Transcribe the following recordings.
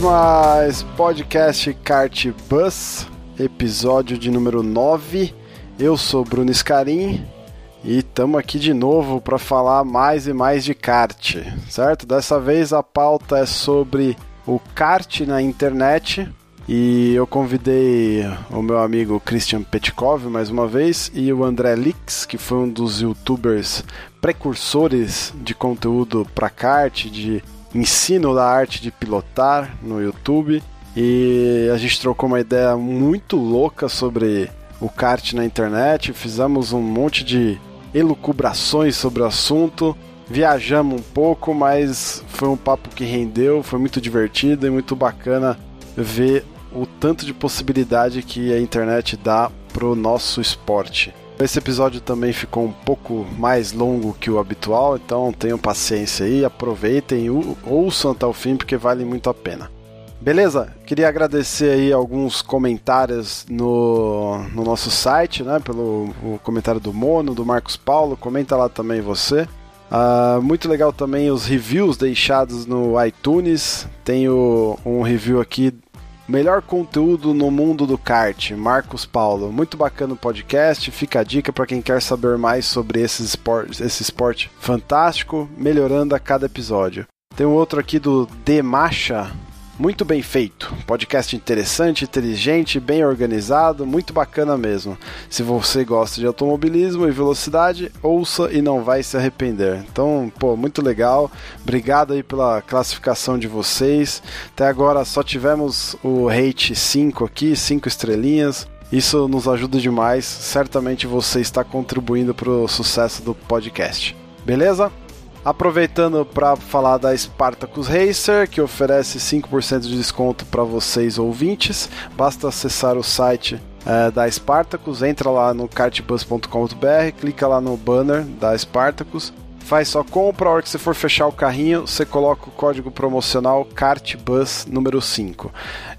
Demais! Podcast Kart Bus, episódio de número 9. Eu sou Bruno Scarim e estamos aqui de novo para falar mais e mais de kart, certo? Dessa vez a pauta é sobre o kart na internet e eu convidei o meu amigo Christian Petkov mais uma vez e o André Lix, que foi um dos youtubers precursores de conteúdo para kart, de ensino da arte de pilotar no YouTube. E a gente trocou uma ideia muito louca sobre o kart na internet, fizemos um monte de elucubrações sobre o assunto, viajamos um pouco, mas foi um papo que rendeu, foi muito divertido e muito bacana ver o tanto de possibilidade que a internet dá pro nosso esporte. Esse episódio também ficou um pouco mais longo que o habitual, então tenham paciência aí, aproveitem, ouçam até o fim porque vale muito a pena. Beleza? Queria agradecer aí alguns comentários no, no nosso site, né? Pelo comentário do Mono, do Marcos Paulo. Comenta lá também você. Uh, muito legal também os reviews deixados no iTunes. Tenho um review aqui Melhor conteúdo no mundo do kart, Marcos Paulo. Muito bacana o podcast. Fica a dica para quem quer saber mais sobre esse esporte, esse esporte fantástico, melhorando a cada episódio. Tem um outro aqui do Demacha, muito bem feito. Podcast interessante, inteligente, bem organizado, muito bacana mesmo. Se você gosta de automobilismo e velocidade, ouça e não vai se arrepender. Então, pô, muito legal. Obrigado aí pela classificação de vocês. Até agora só tivemos o rate 5 aqui, 5 estrelinhas. Isso nos ajuda demais. Certamente você está contribuindo para o sucesso do podcast. Beleza? Aproveitando para falar da Spartacus Racer, que oferece 5% de desconto para vocês ouvintes, basta acessar o site é, da Spartacus, entra lá no kartbus.com.br, clica lá no banner da Spartacus, faz só compra, a hora que você for fechar o carrinho, você coloca o código promocional KartBus número 5.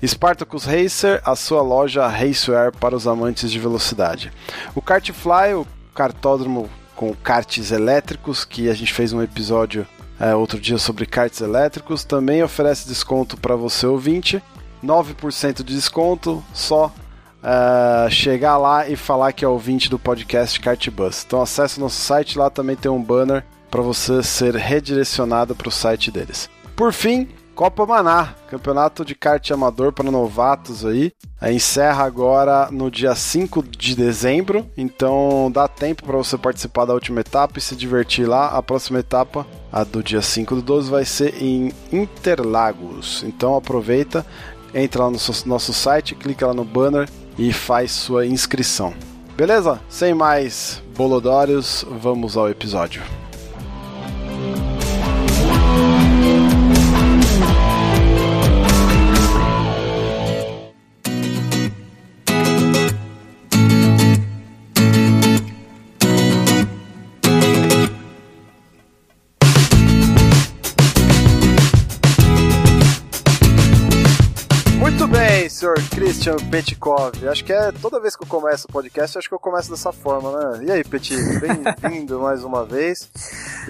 Spartacus Racer, a sua loja racewear para os amantes de velocidade. O Kartfly, o cartódromo com karts elétricos, que a gente fez um episódio é, outro dia sobre karts elétricos. Também oferece desconto para você ouvinte, 9% de desconto, só é, chegar lá e falar que é ouvinte do podcast Kartbus. Então acesse nosso site, lá também tem um banner para você ser redirecionado para o site deles. Por fim, Copa Maná, campeonato de kart amador para novatos aí. Encerra agora no dia 5 de dezembro, então dá tempo para você participar da última etapa e se divertir lá. A próxima etapa, a do dia 5 do 12, vai ser em Interlagos. Então aproveita, entra lá no nosso site, clica lá no banner e faz sua inscrição. Beleza? Sem mais bolodórios, vamos ao episódio. senhor Christian Petkov. Acho que é toda vez que eu começo o podcast, acho que eu começo dessa forma, né? E aí, Petit, bem-vindo mais uma vez.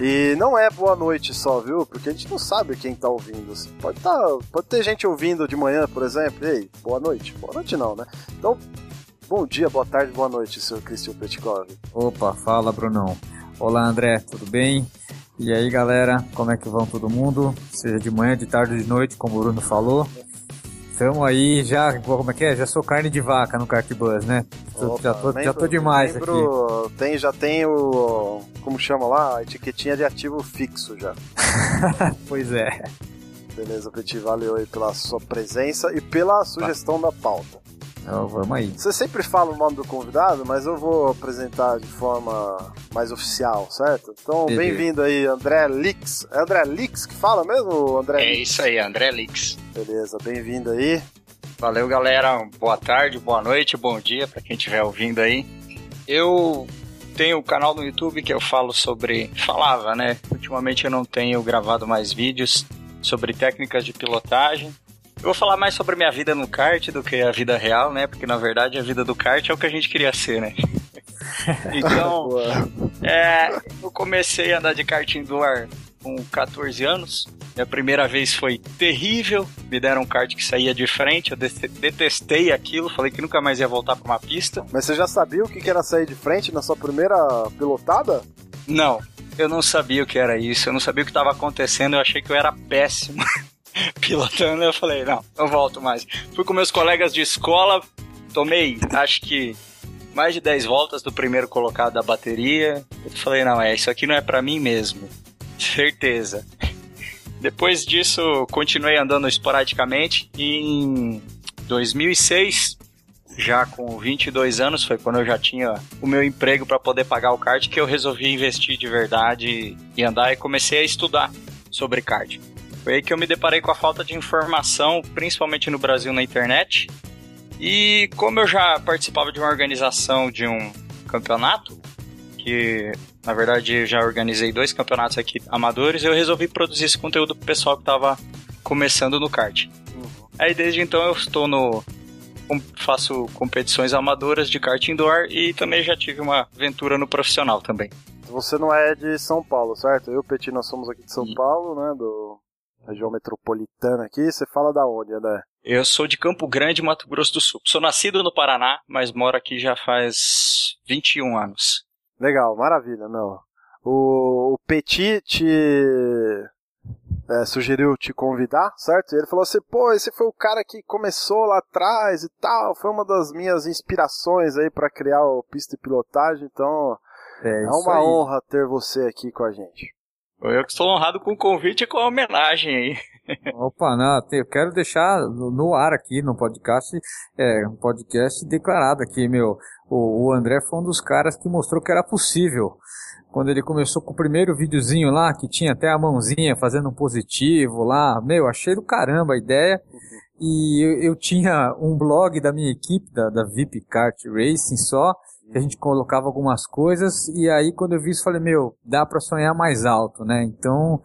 E não é boa noite só, viu? Porque a gente não sabe quem tá ouvindo. Pode, tá, pode ter gente ouvindo de manhã, por exemplo. E aí, boa noite. Boa noite não, né? Então, bom dia, boa tarde, boa noite, senhor Christian Petkov. Opa, fala, Brunão. Olá, André, tudo bem? E aí, galera, como é que vão todo mundo? Seja de manhã, de tarde, de noite, como o Bruno falou. Estamos aí, já, como é que é? Já sou carne de vaca no Kart Bus, né? Opa, já, tô, lembro, já tô demais lembro, aqui. Tem, já tem o, como chama lá, a etiquetinha de ativo fixo já. pois é. Beleza, Petit, valeu aí pela sua presença e pela sugestão da pauta. Então, vamos aí. Você sempre fala o nome do convidado, mas eu vou apresentar de forma mais oficial, certo? Então, bem-vindo aí, André Lix. É André Lix que fala mesmo, André? É isso aí, André Lix. Beleza, bem-vindo aí. Valeu, galera. Boa tarde, boa noite, bom dia para quem estiver ouvindo aí. Eu tenho um canal no YouTube que eu falo sobre. Falava, né? Ultimamente eu não tenho gravado mais vídeos sobre técnicas de pilotagem. Eu vou falar mais sobre minha vida no kart do que a vida real, né? Porque na verdade a vida do kart é o que a gente queria ser, né? então, é, eu comecei a andar de kart indoor com 14 anos. Minha primeira vez foi terrível. Me deram um kart que saía de frente. Eu detestei aquilo. Falei que nunca mais ia voltar para uma pista. Mas você já sabia o que era sair de frente na sua primeira pilotada? Não, eu não sabia o que era isso. Eu não sabia o que estava acontecendo. Eu achei que eu era péssimo pilotando. Eu falei, não, não volto mais. Fui com meus colegas de escola. Tomei, acho que mais de 10 voltas do primeiro colocado da bateria. Eu falei, não, é, isso aqui não é para mim mesmo. Certeza. Depois disso, continuei andando esporadicamente em 2006, já com 22 anos, foi quando eu já tinha o meu emprego para poder pagar o kart que eu resolvi investir de verdade e andar e comecei a estudar sobre kart. Foi aí que eu me deparei com a falta de informação, principalmente no Brasil na internet. E como eu já participava de uma organização de um campeonato, que na verdade eu já organizei dois campeonatos aqui amadores, eu resolvi produzir esse conteúdo pro pessoal que tava começando no kart. Uhum. Aí desde então eu estou no faço competições amadoras de kart indoor e também já tive uma aventura no profissional também. Você não é de São Paulo, certo? Eu e o Petit, nós somos aqui de São Sim. Paulo, né? Do região metropolitana aqui. Você fala da onde, André? Eu sou de Campo Grande, Mato Grosso do Sul. Sou nascido no Paraná, mas moro aqui já faz 21 anos. Legal, maravilha, meu. O, o Petit te é, sugeriu te convidar, certo? E ele falou assim, pô, esse foi o cara que começou lá atrás e tal, foi uma das minhas inspirações aí para criar o pista de pilotagem, então é, é uma aí. honra ter você aqui com a gente. Eu que sou honrado com o convite e com a homenagem aí. Opa, não, eu quero deixar no ar aqui no podcast, é, um podcast declarado aqui, meu. O, o André foi um dos caras que mostrou que era possível. Quando ele começou com o primeiro videozinho lá, que tinha até a mãozinha fazendo um positivo lá, meu, achei do caramba a ideia. E eu, eu tinha um blog da minha equipe, da, da VIP Kart Racing só, que a gente colocava algumas coisas e aí quando eu vi isso falei, meu, dá para sonhar mais alto, né? Então,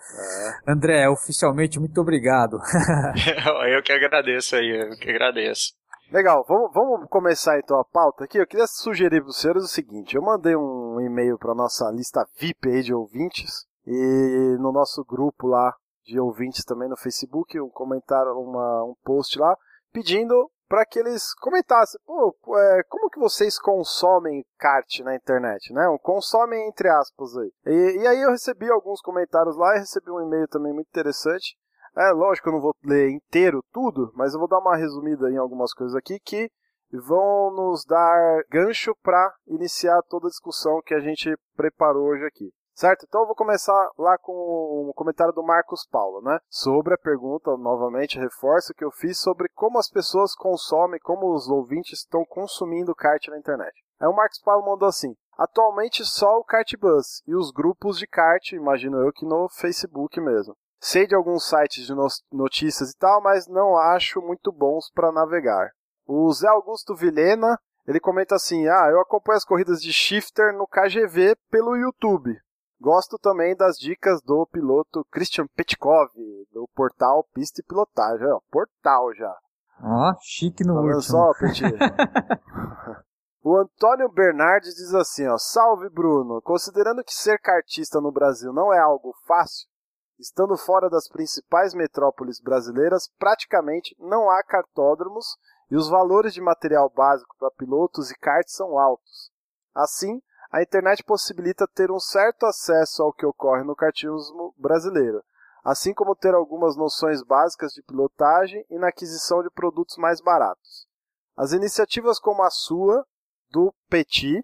é. André, oficialmente muito obrigado. eu que agradeço aí, eu que agradeço. Legal, vamos, vamos começar então a pauta aqui. Eu queria sugerir para vocês o seguinte: eu mandei um e-mail para nossa lista VIP aí de ouvintes e no nosso grupo lá de ouvintes também no Facebook, um comentário, uma, um post lá pedindo para que eles comentassem, pô, é, como que vocês consomem kart na internet, né? Consomem entre aspas aí. E, e aí eu recebi alguns comentários lá e recebi um e-mail também muito interessante. É, lógico eu não vou ler inteiro tudo, mas eu vou dar uma resumida em algumas coisas aqui que vão nos dar gancho para iniciar toda a discussão que a gente preparou hoje aqui. Certo? Então eu vou começar lá com o um comentário do Marcos Paulo, né? Sobre a pergunta, novamente, reforço que eu fiz sobre como as pessoas consomem, como os ouvintes estão consumindo kart na internet. Aí o Marcos Paulo mandou assim: Atualmente só o Kartbus e os grupos de kart, imagino eu que no Facebook mesmo. Sei de alguns sites de notícias e tal, mas não acho muito bons para navegar. O Zé Augusto Vilhena, ele comenta assim: "Ah, eu acompanho as corridas de shifter no KGV pelo YouTube. Gosto também das dicas do piloto Christian Petkov, do portal Pista e Pilotagem. Ó, portal já. Ó, chique no Olha último. só, o Antônio Bernardes diz assim, ó, Salve Bruno, considerando que ser cartista no Brasil não é algo fácil, estando fora das principais metrópoles brasileiras, praticamente não há cartódromos e os valores de material básico para pilotos e karts são altos. Assim, a internet possibilita ter um certo acesso ao que ocorre no kartismo brasileiro, assim como ter algumas noções básicas de pilotagem e na aquisição de produtos mais baratos. As iniciativas como a sua, do Petit,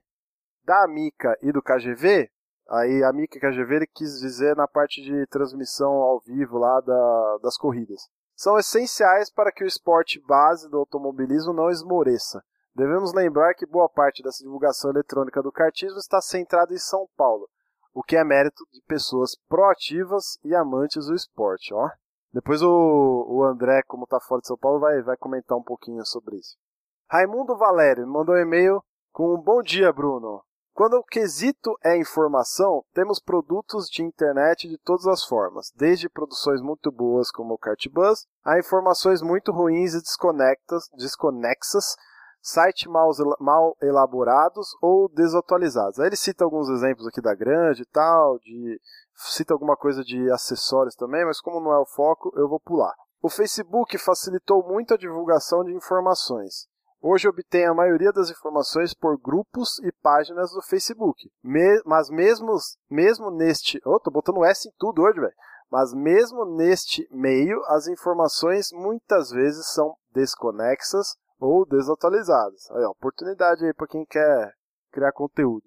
da Amica e do KGV, aí Amica e KGV ele quis dizer na parte de transmissão ao vivo lá da, das corridas, são essenciais para que o esporte base do automobilismo não esmoreça Devemos lembrar que boa parte dessa divulgação eletrônica do kartismo está centrada em São Paulo, o que é mérito de pessoas proativas e amantes do esporte, ó. Depois o, o André, como está fora de São Paulo, vai, vai comentar um pouquinho sobre isso. Raimundo Valério mandou um e-mail com um bom dia, Bruno. Quando o quesito é informação, temos produtos de internet de todas as formas, desde produções muito boas como o Cartbus, a informações muito ruins e desconectas, desconexas, sites mal, mal elaborados ou desatualizados. Aí ele cita alguns exemplos aqui da Grande e tal, de cita alguma coisa de acessórios também, mas como não é o foco, eu vou pular. O Facebook facilitou muito a divulgação de informações. Hoje obtém a maioria das informações por grupos e páginas do Facebook. Me, mas mesmo, mesmo neste. Oh, tô botando S em tudo hoje, velho. Mas mesmo neste meio, as informações muitas vezes são desconexas ou desatualizadas. Aí, ó, oportunidade aí para quem quer criar conteúdo.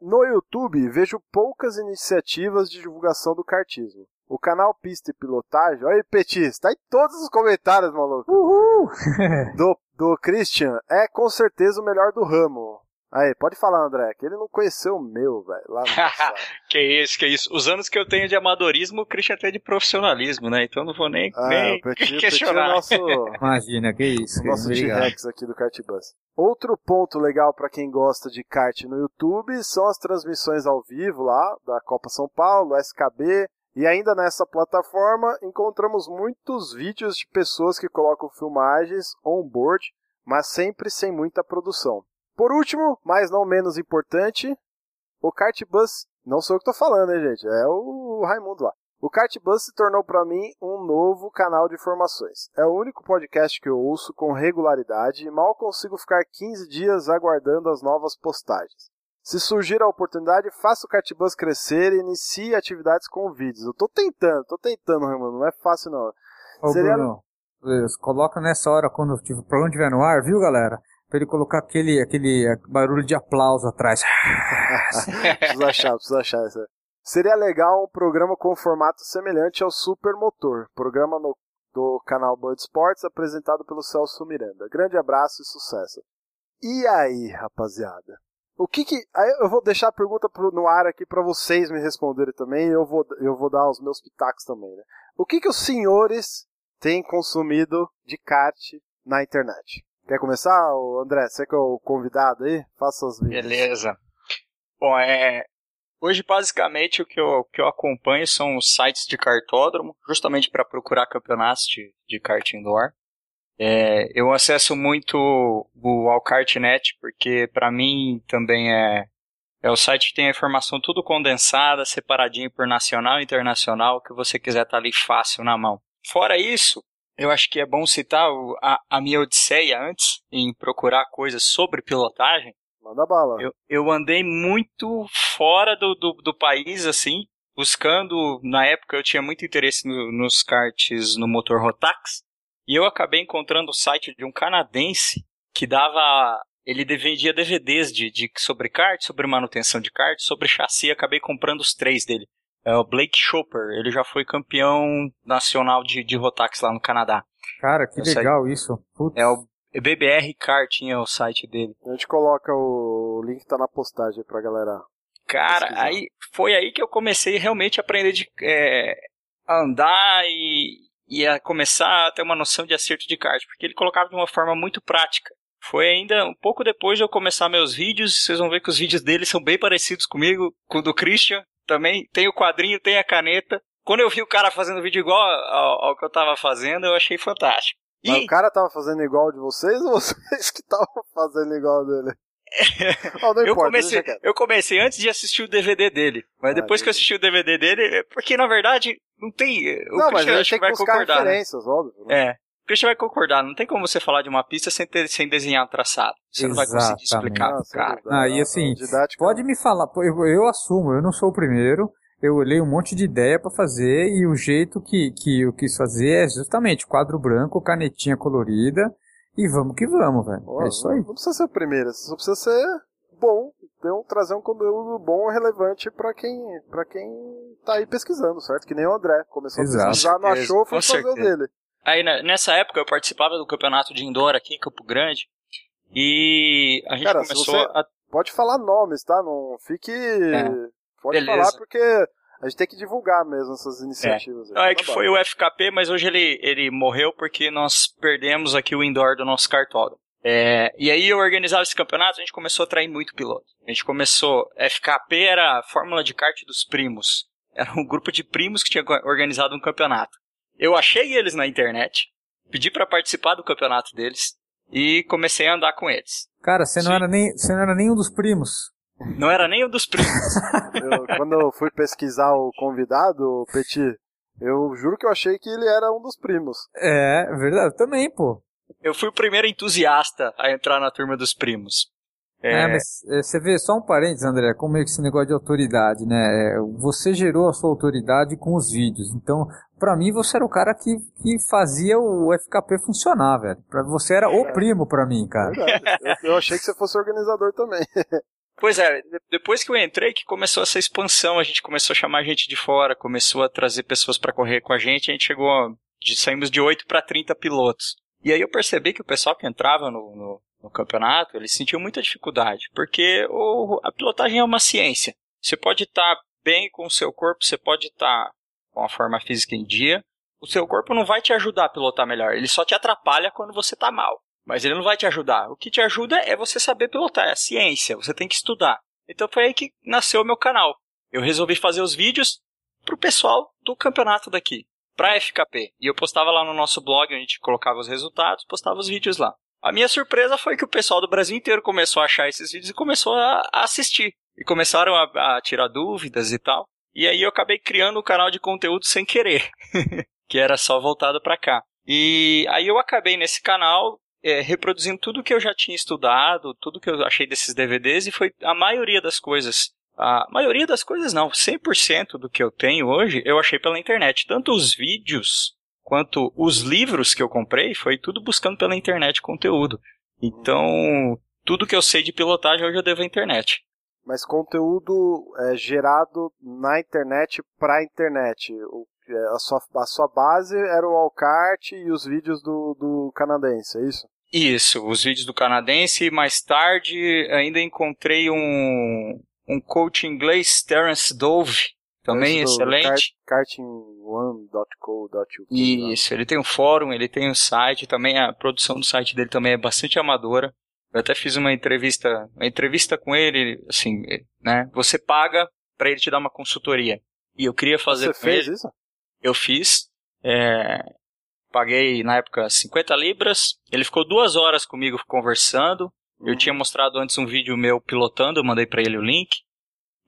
No YouTube, vejo poucas iniciativas de divulgação do kartismo. O canal Pista e Pilotagem, olha aí, Petis, tá em todos os comentários, maluco. Uhul! do, do Christian é com certeza o melhor do ramo. Aí, pode falar, André, que ele não conheceu o meu, velho, lá no que isso, que isso. Os anos que eu tenho de amadorismo, o Christian tem de profissionalismo, né? Então não vou nem, ah, nem o Petit, questionar. O Petit é nosso, Imagina, que isso. nosso T-Rex aqui do Kartbus. Outro ponto legal para quem gosta de kart no YouTube são as transmissões ao vivo lá da Copa São Paulo, SKB, e ainda nessa plataforma encontramos muitos vídeos de pessoas que colocam filmagens on-board, mas sempre sem muita produção. Por último, mas não menos importante, o Kartbus, não sou eu que estou falando, hein, gente, é o Raimundo lá. O Kartbus se tornou para mim um novo canal de informações. É o único podcast que eu ouço com regularidade e mal consigo ficar 15 dias aguardando as novas postagens. Se surgir a oportunidade, faça o Kartbus crescer e inicie atividades com vídeos. Eu tô tentando, tô tentando, Raimundo, não é fácil não. Ô, Seria... Bruno, coloca nessa hora quando o programa estiver no ar, viu, galera? Pra ele colocar aquele, aquele barulho de aplauso atrás. preciso achar, preciso achar essa. Seria legal um programa com formato semelhante ao Supermotor, programa no, do canal Bud Sports apresentado pelo Celso Miranda. Grande abraço e sucesso. E aí, rapaziada? O que que. Eu vou deixar a pergunta no ar aqui para vocês me responderem também eu vou, eu vou dar os meus pitacos também, né? O que que os senhores têm consumido de kart na internet? Quer começar, André? Você que é o convidado aí? Faça as vídeos. Beleza. Bom, é. Hoje, basicamente, o que eu, que eu acompanho são os sites de cartódromo, justamente para procurar campeonatos de, de kart indoor. É, eu acesso muito o Alkartnet, porque para mim também é, é o site que tem a informação tudo condensada, separadinho por nacional e internacional, que você quiser tá ali fácil na mão. Fora isso, eu acho que é bom citar o, a, a, minha odisseia antes, em procurar coisas sobre pilotagem. Manda bala. Eu, eu andei muito fora do, do, do, país, assim, buscando. Na época eu tinha muito interesse no, nos karts no motor Rotax. E eu acabei encontrando o site de um canadense que dava. Ele vendia DVDs de, de, sobre kart, sobre manutenção de kart, sobre chassi. Acabei comprando os três dele. É o Blake Chopper, ele já foi campeão nacional de, de Rotax lá no Canadá. Cara, que é legal isso. Putz. É o BBR Kart, tinha o site dele. A gente coloca o, o link tá na postagem pra galera. Cara, aí foi aí que eu comecei realmente a aprender de é, andar e, e a começar a ter uma noção de acerto de kart, porque ele colocava de uma forma muito prática. Foi ainda um pouco depois de eu começar meus vídeos, vocês vão ver que os vídeos dele são bem parecidos comigo, com o do Christian, também tem o quadrinho, tem a caneta. Quando eu vi o cara fazendo vídeo igual ao, ao que eu tava fazendo, eu achei fantástico. E... Mas o cara tava fazendo igual de vocês ou vocês que estavam fazendo igual dele? oh, não eu, importa, comecei, eu comecei antes de assistir o DVD dele. Mas ah, depois que eu assisti o DVD dele, é porque na verdade não tem. O não, mas a gente tem que vai buscar concordar, né? referências, né? óbvio. Né? É. O Christian vai concordar, não tem como você falar de uma pista sem, ter, sem desenhar um traçado. Você Exatamente. não vai conseguir explicar pro cara. Ah, e assim, pode me falar, eu, eu assumo, eu não sou o primeiro, eu olhei um monte de ideia para fazer e o jeito que, que eu quis fazer é justamente quadro branco, canetinha colorida e vamos que vamos, velho. Oh, é isso aí. Não precisa ser o primeiro, só precisa ser bom, então trazer um conteúdo bom e relevante para quem, pra quem tá aí pesquisando, certo? Que nem o André, começou Exato. a pesquisar, não achou, foi fazer o dele. Aí nessa época eu participava do campeonato de indoor aqui em Campo Grande E a gente Cara, começou a. Pode falar nomes, tá? Não fique. É. Pode Beleza. falar porque a gente tem que divulgar mesmo essas iniciativas. É, Não, é que foi o FKP, mas hoje ele, ele morreu porque nós perdemos aqui o indoor do nosso cartódromo. É, e aí eu organizava esse campeonato, a gente começou a atrair muito piloto. A gente começou, FKP era a Fórmula de Kart dos Primos. Era um grupo de primos que tinha organizado um campeonato. Eu achei eles na internet, pedi para participar do campeonato deles e comecei a andar com eles. Cara, você não, era nem, você não era nem um dos primos. Não era nem um dos primos. eu, quando eu fui pesquisar o convidado, o Petit, eu juro que eu achei que ele era um dos primos. É, verdade, também, pô. Eu fui o primeiro entusiasta a entrar na turma dos primos. É, é mas é, você vê, só um parênteses, André, como é que esse negócio de autoridade, né? É, você gerou a sua autoridade com os vídeos. Então, para mim, você era o cara que, que fazia o FKP funcionar, velho. Pra, você era o primo para mim, cara. Eu, eu achei que você fosse organizador também. Pois é, depois que eu entrei, que começou essa expansão, a gente começou a chamar gente de fora, começou a trazer pessoas para correr com a gente, a gente chegou, de, saímos de 8 para 30 pilotos. E aí eu percebi que o pessoal que entrava no, no, no campeonato, eles sentiam muita dificuldade, porque o, a pilotagem é uma ciência. Você pode estar tá bem com o seu corpo, você pode estar tá com a forma física em dia, o seu corpo não vai te ajudar a pilotar melhor, ele só te atrapalha quando você está mal. Mas ele não vai te ajudar. O que te ajuda é você saber pilotar, é a ciência, você tem que estudar. Então foi aí que nasceu o meu canal. Eu resolvi fazer os vídeos pro pessoal do campeonato daqui, pra FKP. E eu postava lá no nosso blog, a gente colocava os resultados, postava os vídeos lá. A minha surpresa foi que o pessoal do Brasil inteiro começou a achar esses vídeos e começou a, assistir. E começaram a, a, tirar dúvidas e tal. E aí eu acabei criando um canal de conteúdo sem querer, que era só voltado para cá. E aí eu acabei nesse canal é, reproduzindo tudo que eu já tinha estudado, tudo que eu achei desses DVDs, e foi a maioria das coisas. A maioria das coisas não, 100% do que eu tenho hoje eu achei pela internet. Tanto os vídeos quanto os livros que eu comprei, foi tudo buscando pela internet conteúdo. Então, tudo que eu sei de pilotagem hoje eu devo à internet. Mas conteúdo é, gerado na internet para a internet. O, é, a, sua, a sua base era o Alcart e os vídeos do, do canadense, é isso? Isso, os vídeos do canadense. E mais tarde ainda encontrei um, um coach inglês, Terence Dove, também excelente. Karting1.co.uk. Isso, ele tem um fórum, ele tem um site, também a produção do site dele também é bastante amadora. Eu até fiz uma entrevista, uma entrevista com ele, assim, né? Você paga para ele te dar uma consultoria. E eu queria fazer Você fez ele. isso? Eu fiz. É, paguei na época 50 libras. Ele ficou duas horas comigo conversando. Uhum. Eu tinha mostrado antes um vídeo meu pilotando, eu mandei para ele o link.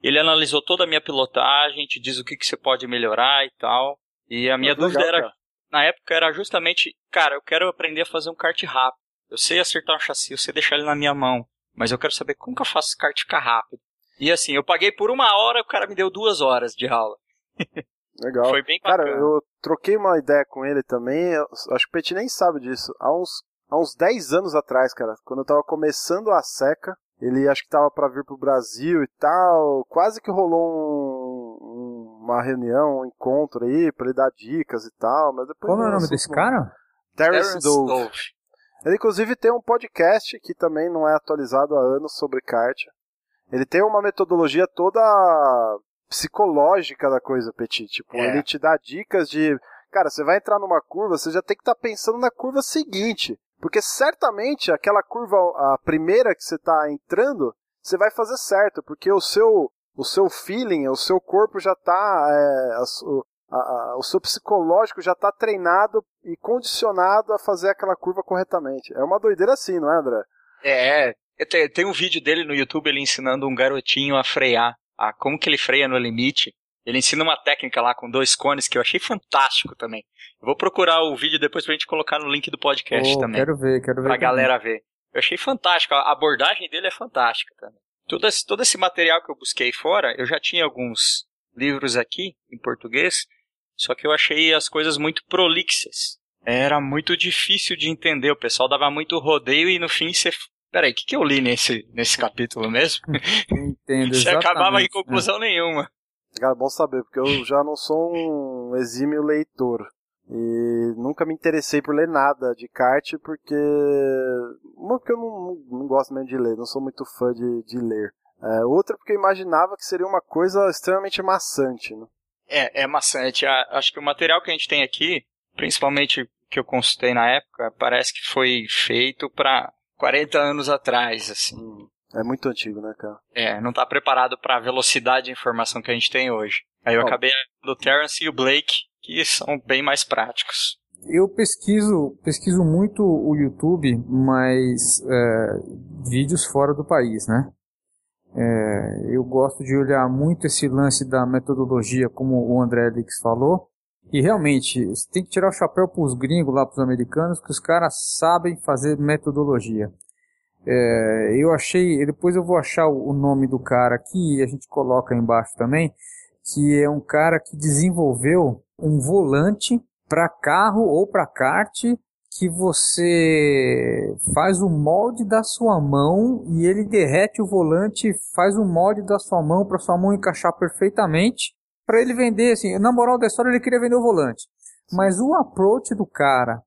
Ele analisou toda a minha pilotagem, te diz o que, que você pode melhorar e tal. E a minha dúvida legal, era, cara. na época, era justamente, cara, eu quero aprender a fazer um kart rápido. Eu sei acertar um chassi, eu sei deixar ele na minha mão. Mas eu quero saber como que eu faço esse kart ficar rápido. E assim, eu paguei por uma hora, o cara me deu duas horas de aula. Legal. Foi bem bacana. Cara, eu troquei uma ideia com ele também. acho que o Petit nem sabe disso. Há uns, há uns 10 anos atrás, cara, quando eu tava começando a seca, ele acho que tava para vir pro Brasil e tal. Quase que rolou um, uma reunião, um encontro aí pra ele dar dicas e tal. Mas depois Como é o nome desse cara? Terence Dove. Dove. Ele inclusive tem um podcast que também não é atualizado há anos sobre kart. Ele tem uma metodologia toda psicológica da coisa, Petit. Tipo, é. ele te dá dicas de. Cara, você vai entrar numa curva, você já tem que estar tá pensando na curva seguinte. Porque certamente aquela curva, a primeira que você está entrando, você vai fazer certo, porque o seu, o seu feeling, o seu corpo já está, é, o seu psicológico já está treinado e condicionado a fazer aquela curva corretamente. É uma doideira assim, não é, André? É, tem, tem um vídeo dele no YouTube ele ensinando um garotinho a frear, a como que ele freia no limite. Ele ensina uma técnica lá com dois cones que eu achei fantástico também. Eu vou procurar o vídeo depois pra gente colocar no link do podcast oh, também. Quero ver, quero ver. Pra também. galera ver. Eu achei fantástico. A abordagem dele é fantástica também. Todo esse, todo esse material que eu busquei fora, eu já tinha alguns livros aqui em português, só que eu achei as coisas muito prolixas. Era muito difícil de entender. O pessoal dava muito rodeio e no fim você. Peraí, o que, que eu li nesse, nesse capítulo mesmo? Entendo. você acabava em conclusão né? nenhuma. Cara, bom saber, porque eu já não sou um exímio leitor. E nunca me interessei por ler nada de kart, porque. Uma, porque eu não, não gosto mesmo de ler, não sou muito fã de, de ler. É, outra, porque eu imaginava que seria uma coisa extremamente maçante, né? É, é maçante. Acho que o material que a gente tem aqui, principalmente que eu consultei na época, parece que foi feito para 40 anos atrás, assim. É muito antigo, né, cara? É, não tá preparado para a velocidade de informação que a gente tem hoje. Aí eu Bom, acabei do Terence e o Blake, que são bem mais práticos. Eu pesquiso, pesquiso muito o YouTube, mas é, vídeos fora do país, né? É, eu gosto de olhar muito esse lance da metodologia, como o André Elix falou. E realmente, você tem que tirar o chapéu para os gringos lá, para os americanos, que os caras sabem fazer metodologia. É, eu achei, depois eu vou achar o nome do cara aqui e a gente coloca embaixo também, que é um cara que desenvolveu um volante para carro ou para kart que você faz o molde da sua mão e ele derrete o volante, faz o molde da sua mão para sua mão encaixar perfeitamente para ele vender assim. Na moral da história ele queria vender o volante, mas o approach do cara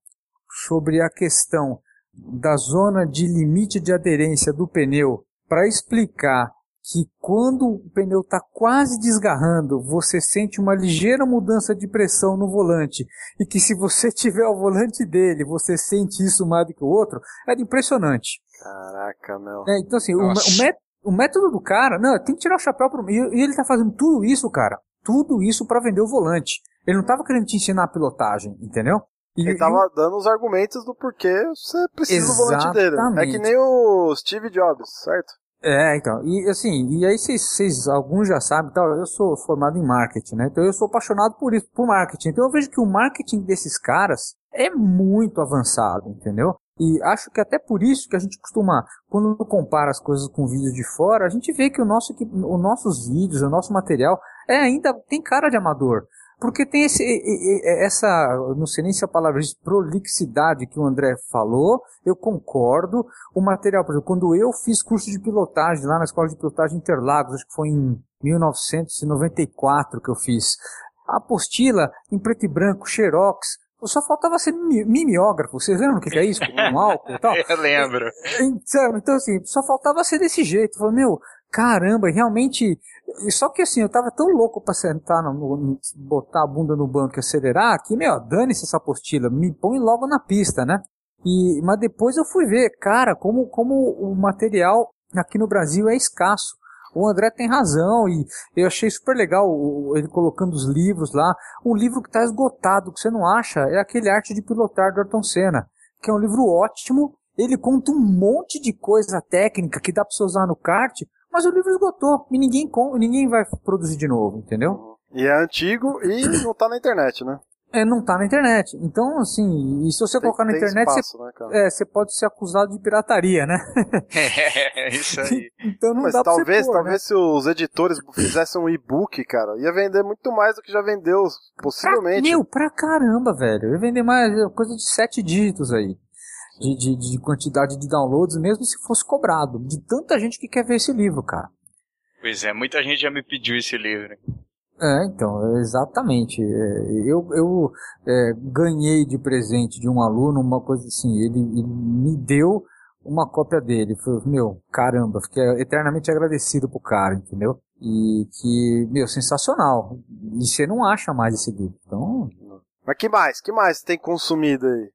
sobre a questão da zona de limite de aderência do pneu para explicar que quando o pneu está quase desgarrando, você sente uma ligeira mudança de pressão no volante e que se você tiver o volante dele, você sente isso mais do que o outro, é impressionante. Caraca, meu. É, então assim, o, o, o, método do cara, não, tem que tirar o chapéu pro e, e ele está fazendo tudo isso, cara, tudo isso para vender o volante. Ele não estava querendo te ensinar a pilotagem, entendeu? E, ele tava dando os argumentos do porquê você precisa Exatamente. do volante dele. É que nem o Steve Jobs, certo? É, então, e assim, e aí vocês, alguns já sabem, tal, eu sou formado em marketing, né? Então eu sou apaixonado por isso, por marketing. Então eu vejo que o marketing desses caras é muito avançado, entendeu? E acho que até por isso que a gente costuma, quando compara as coisas com vídeos de fora, a gente vê que o nosso, os nossos vídeos, o nosso material, é ainda tem cara de amador. Porque tem esse, essa, não sei nem se a palavra diz, prolixidade que o André falou, eu concordo. O material, por exemplo, quando eu fiz curso de pilotagem lá na Escola de Pilotagem Interlagos, acho que foi em 1994 que eu fiz, a apostila em preto e branco, xerox, só faltava ser mimeógrafo. Vocês lembram o que, é isso? Um álcool e tal? eu lembro. Então, então, assim, só faltava ser desse jeito. Falei, meu, caramba, realmente. Só que assim, eu tava tão louco pra sentar, no, no, botar a bunda no banco e acelerar, que, meu, dane-se essa apostila, me põe logo na pista, né? E, mas depois eu fui ver, cara, como, como o material aqui no Brasil é escasso. O André tem razão e eu achei super legal ele colocando os livros lá. Um livro que está esgotado, que você não acha, é aquele Arte de Pilotar do Ayrton Senna, que é um livro ótimo. Ele conta um monte de coisa técnica que dá para você usar no kart, mas o livro esgotou e ninguém, ninguém vai produzir de novo, entendeu? E é antigo e não está na internet, né? É, não tá na internet. Então, assim, e se você tem, colocar na internet, espaço, você, né, é, você pode ser acusado de pirataria, né? É, isso aí. então não Mas dá talvez, pôr, talvez né? se os editores fizessem um e-book, cara, ia vender muito mais do que já vendeu, possivelmente. Pra, meu, pra caramba, velho. Ia vender mais, coisa de sete dígitos aí. De, de, de quantidade de downloads, mesmo se fosse cobrado. De tanta gente que quer ver esse livro, cara. Pois é, muita gente já me pediu esse livro. É, então, exatamente. É, eu eu é, ganhei de presente de um aluno uma coisa assim, ele, ele me deu uma cópia dele. Foi, meu, caramba, fiquei eternamente agradecido pro cara, entendeu? E que, meu, sensacional. E você não acha mais esse livro. Então. Mas que mais? Que mais tem consumido aí?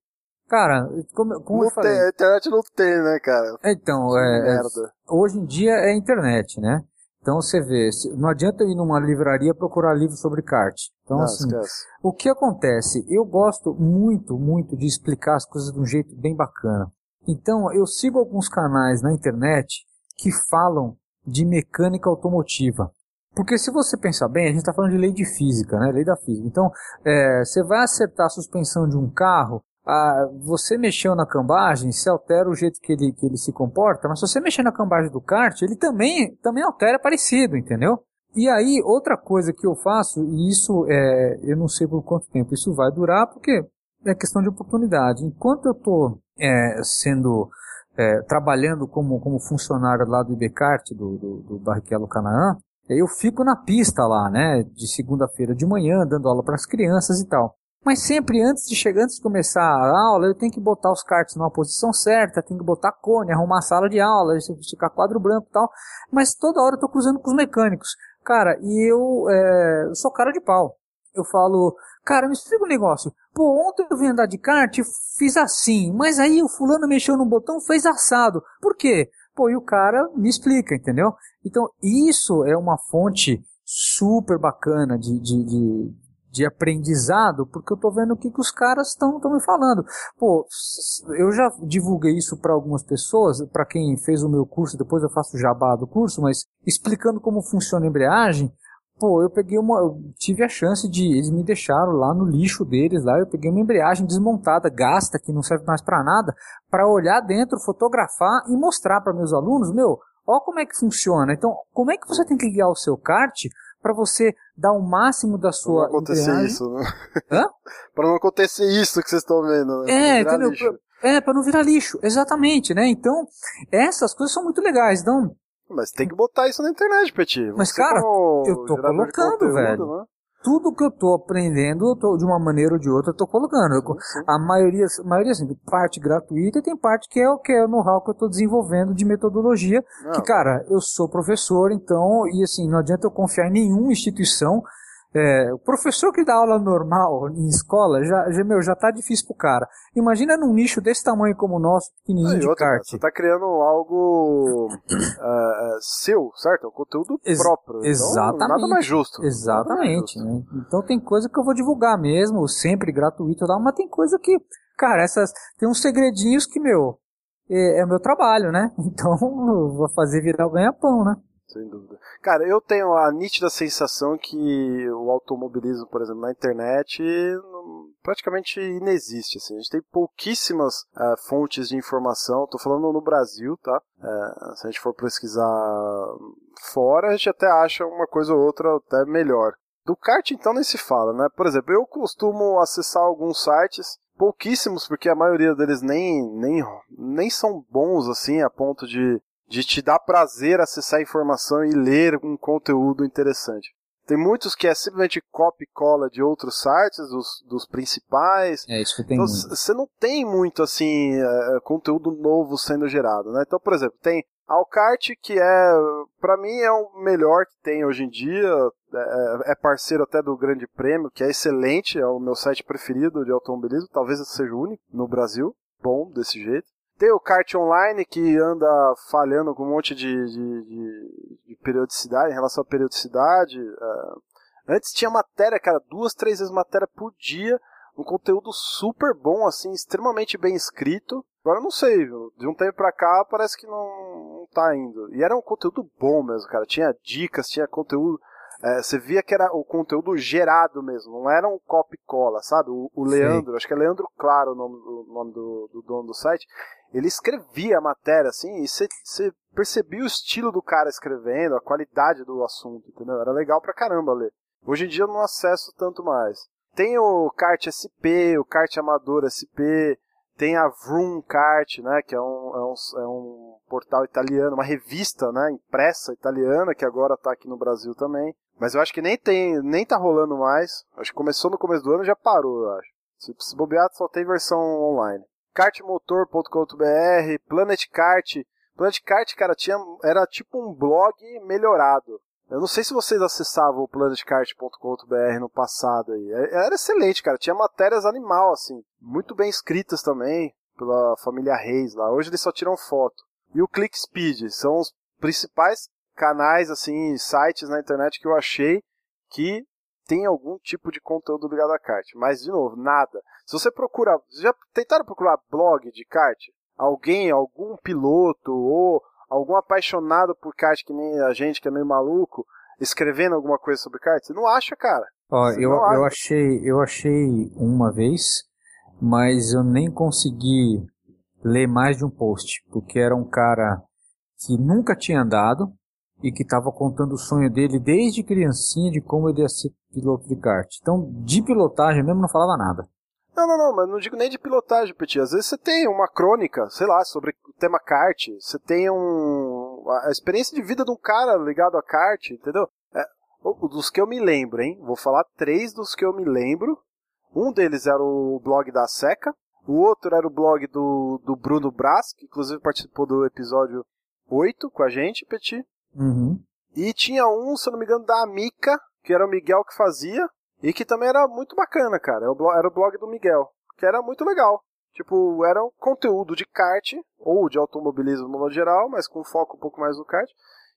Cara, como, como eu falei. Tem, a internet não tem, né, cara? Então, é, é, merda. hoje em dia é internet, né? Então você vê, não adianta eu ir numa livraria procurar livros sobre kart. Então não, assim, esquece. o que acontece? Eu gosto muito, muito de explicar as coisas de um jeito bem bacana. Então eu sigo alguns canais na internet que falam de mecânica automotiva. Porque se você pensar bem, a gente está falando de lei de física, né? Lei da física. Então, é, você vai acertar a suspensão de um carro, ah, você mexeu na cambagem, se altera o jeito que ele, que ele se comporta, mas se você mexer na cambagem do kart, ele também, também altera parecido, entendeu? E aí, outra coisa que eu faço, e isso é, eu não sei por quanto tempo isso vai durar, porque é questão de oportunidade. Enquanto eu estou é, sendo, é, trabalhando como, como funcionário lá do IBCART, do, do, do Barrichello Canaã, eu fico na pista lá, né, de segunda-feira de manhã, dando aula para as crianças e tal. Mas sempre antes de chegar, antes de começar a aula, eu tenho que botar os karts numa posição certa, tenho que botar cone, arrumar a sala de aula, esticar quadro branco e tal. Mas toda hora eu tô cruzando com os mecânicos. Cara, e eu, é, sou cara de pau. Eu falo, cara, me explica um negócio. Pô, ontem eu vim andar de kart, fiz assim, mas aí o fulano mexeu no botão, fez assado. Por quê? Pô, e o cara me explica, entendeu? Então, isso é uma fonte super bacana de, de, de, de aprendizado, porque eu tô vendo o que, que os caras estão me falando. Pô, eu já divulguei isso para algumas pessoas, para quem fez o meu curso, depois eu faço o jabá do curso, mas explicando como funciona a embreagem, pô, eu peguei uma, eu tive a chance de, eles me deixaram lá no lixo deles, lá eu peguei uma embreagem desmontada, gasta, que não serve mais para nada, para olhar dentro, fotografar e mostrar para meus alunos, meu, ó como é que funciona. Então, como é que você tem que guiar o seu kart para você dar o máximo da sua Pra não acontecer isso, né? Hã? pra não acontecer isso que vocês estão vendo, né? É, entendeu? lixo. É, para não virar lixo, exatamente, né? Então, essas coisas são muito legais. Então, Mas tem que botar isso na internet, Petit. Mas, cara, eu tô colocando, velho. né? Tudo que eu tô aprendendo, eu tô, de uma maneira ou de outra, eu tô colocando. Eu- Sim. a maioria, a maioria assim, parte gratuita e tem parte que é o que é o know-how que eu tô desenvolvendo de metodologia. Não, Que, cara, eu sou professor, então, e assim, não adianta eu confiar em nenhuma instituição. É, o professor que dá aula normal em escola, já, já, meu, já tá difícil pro cara. Imagina num nicho desse tamanho como o nosso, pequenininho e de outra, kart. você tá criando algo ah, seu, certo? É um conteúdo Ex- próprio. Então, exatamente. nada mais justo. Nada mais Exatamente, justo. né? Então tem coisa que eu vou divulgar mesmo, sempre gratuito e tal, mas tem coisa que, cara, essas tem uns segredinhos que, meu, é, é o meu trabalho, né? Então vou fazer virar o ganha-pão, né? Sem dúvida. Cara, eu tenho a nítida sensação que o automobilismo, por exemplo, na internet praticamente inexiste. Assim. A gente tem pouquíssimas ah, fontes de informação. Tô falando no Brasil, tá? Eh, se a gente for pesquisar fora, a gente até acha uma coisa ou outra até melhor. Do kart, então, nem se fala, né? Por exemplo, eu costumo acessar alguns sites, pouquíssimos, porque a maioria deles nem, nem, nem são bons assim, a ponto de de te dar prazer acessar a informação e ler um conteúdo interessante. Tem muitos que é simplesmente copy e cola de outros sites, dos, dos principais. É isso que tem Então muito. você não tem muito assim eh, conteúdo novo sendo gerado, né? Então, por exemplo, tem Alcart que é, para mim é o melhor que tem hoje em dia, é, é parceiro até do Grande Prêmio, que é excelente, é o meu site preferido de automobilismo, talvez seja o único no Brasil, bom desse jeito. Tem o kart online que anda falhando com um monte de, de, de- de periodicidade, em relação à periodicidade. é. Antes tinha matéria, cara, duas, três vezes matéria por dia, um conteúdo super bom, assim, extremamente bem escrito. Agora não sei, de um tempo pra cá parece que não, não tá indo. E era um conteúdo bom mesmo, cara. Tinha dicas, tinha conteúdo. É, você via que era o conteúdo gerado mesmo, não era um copy e cola, sabe? O, o. Leandro, acho que é Leandro Claro o nome, do, o nome do, do dono do site, ele escrevia a matéria assim, e você você percebia o estilo do cara escrevendo, a qualidade do assunto, entendeu? Era legal pra caramba ler. Hoje em dia eu não acesso tanto mais. Tem o Kart SP, o Kart Amador SP, tem a Vroom Kart, né, que é um, é um, é um portal italiano, uma revista, né, impressa italiana, que agora tá aqui no Brasil também. Mas eu acho que nem tem, nem tá rolando mais. Acho que começou no começo do ano e já parou, eu acho. Se, se bobear, só tem versão online. kartmotor.com.br, Planet Kart. Planet Kart, cara, tinha, era tipo um blog melhorado. Eu não sei se vocês acessavam o planetkart.com.br no passado aí. É- Era excelente, cara. Tinha matérias animal, assim. Muito bem escritas também, pela família Reis lá. Hoje eles só tiram foto. E o ClickSpeed são os principais canais, assim, sites na internet que eu achei que tem algum tipo de conteúdo ligado a kart. Mas, de novo, nada. Se você procurar. Vocês já tentaram procurar blog de kart? Alguém, algum piloto ou algum apaixonado por kart que nem a gente, que é meio maluco, escrevendo alguma coisa sobre kart? Você não acha, cara. Ó, Você eu, achei, eu achei uma vez, mas eu nem consegui ler mais de um post, porque era um cara que nunca tinha andado e que estava contando o sonho dele desde criancinha de como ele ia ser piloto de kart. Então, de pilotagem mesmo não falava nada. Não, não, não, mas não digo nem de pilotagem, Petit. Às vezes você tem uma crônica, sei lá, sobre o tema kart. Você tem um. a experiência de vida de um cara ligado a kart, entendeu? É, dos que eu me lembro, hein? Vou falar três dos que eu me lembro. Um deles era o blog da Seca, o outro era o blog do, do Bruno Brás, que inclusive participou do episódio 8 com a gente, Petit. Uhum. E tinha um, se eu não me engano, da Amica, que era o Miguel que fazia, e que também era muito bacana, cara. Era o blog do Miguel, que era muito legal. Tipo, era um conteúdo de kart, ou de automobilismo no geral, mas com foco um pouco mais no kart,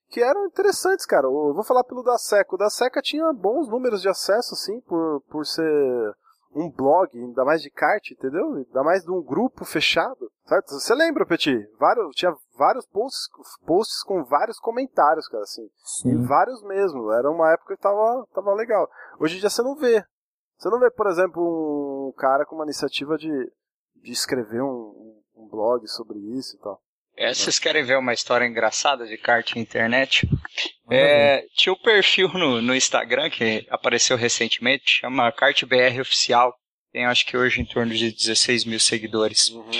que eram interessantes, cara. Eu vou falar pelo da Seca. O da Seca tinha bons números de acesso, assim, por, por ser um blog, ainda mais de kart, entendeu? Ainda mais de um grupo fechado, certo? Você lembra, Petit? Vários, tinha vários posts, posts com vários comentários, cara, assim. Sim. E vários mesmo. Era uma época que tava, tava legal. Hoje em dia você não vê. Você não vê, por exemplo, um cara com uma iniciativa de, de escrever um, um blog sobre isso e tal. É, vocês querem ver uma história engraçada de kart na internet? É, tinha um perfil no, no Instagram que apareceu recentemente, chama KartBR Oficial. Tem acho que hoje em torno de 16 mil seguidores. Uhum,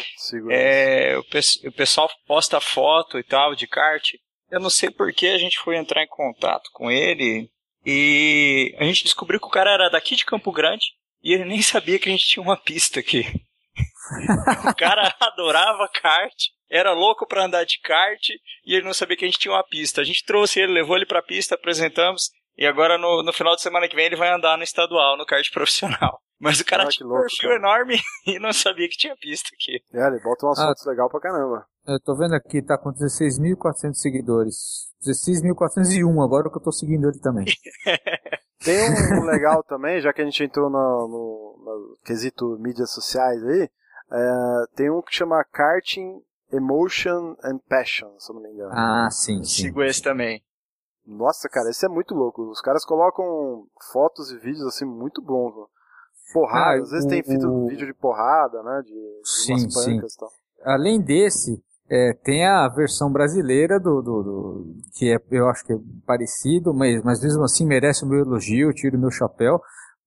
é, o, o, pessoal posta foto e tal de kart. Eu não sei por que a gente foi entrar em contato com ele e a gente descobriu que o cara era daqui de Campo Grande e ele nem sabia que a gente tinha uma pista aqui. O cara adorava kart era louco para andar de kart e ele não sabia que a gente tinha uma pista. A gente trouxe ele, levou ele para a pista, apresentamos e agora no, no final de semana que vem ele vai andar no estadual, no kart profissional. Mas o cara ah, tinha um perfil cara. enorme e não sabia que tinha pista aqui. É, ele bota umas ah, fotos legal pra caramba. Eu tô vendo aqui, tá com 16.400 seguidores. 16.401, agora que eu tô seguindo ele também. Tem um legal também, já que a gente entrou no, no, no quesito mídias sociais aí, é, tem um que chama Karting Emotion and Passion, se eu não me engano. Ah, sim, sim. Sigo esse também. Nossa, cara, esse é muito louco. Os caras colocam fotos e vídeos assim muito bons. Porrada, ah, às vezes o, tem o... vídeo de porrada, né? De, de sim, umas pancas sim. e tal. Além desse, é, tem a versão brasileira do, do, do, que é, eu acho que é parecido, mas, mas mesmo assim merece o meu elogio, tiro o meu chapéu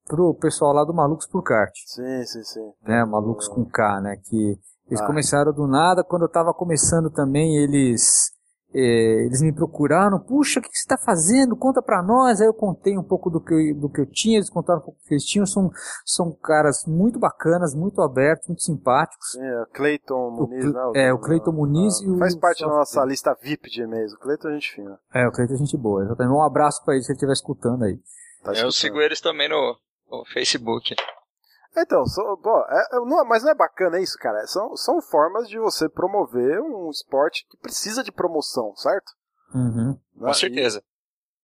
pro pessoal lá do Malucos por Kart. Sim, sim, sim. Né, Malucos com K, né? Que eles ah. começaram do nada, quando eu estava começando também, eles eles me procuraram, puxa, o que, que você está fazendo? Conta para nós. Aí eu contei um pouco do que eu, do que eu tinha, eles contaram um pouco do que eles tinham. São, são caras muito bacanas, muito abertos, muito simpáticos. Sim, é o Cleiton Muniz, o, né? é, o Cleiton Muniz e o. Faz parte da nossa lista VIP de e-mails. O Cleiton é gente fina. É, o Cleiton é gente boa. Exatamente. Um abraço para ele se ele estiver escutando aí. Tá eu sigo eles também no, no Facebook. Então, so, pô, é, é, não, mas não é bacana isso, cara? São, são formas de você promover um esporte que precisa de promoção, certo? Uhum. Né? Com certeza.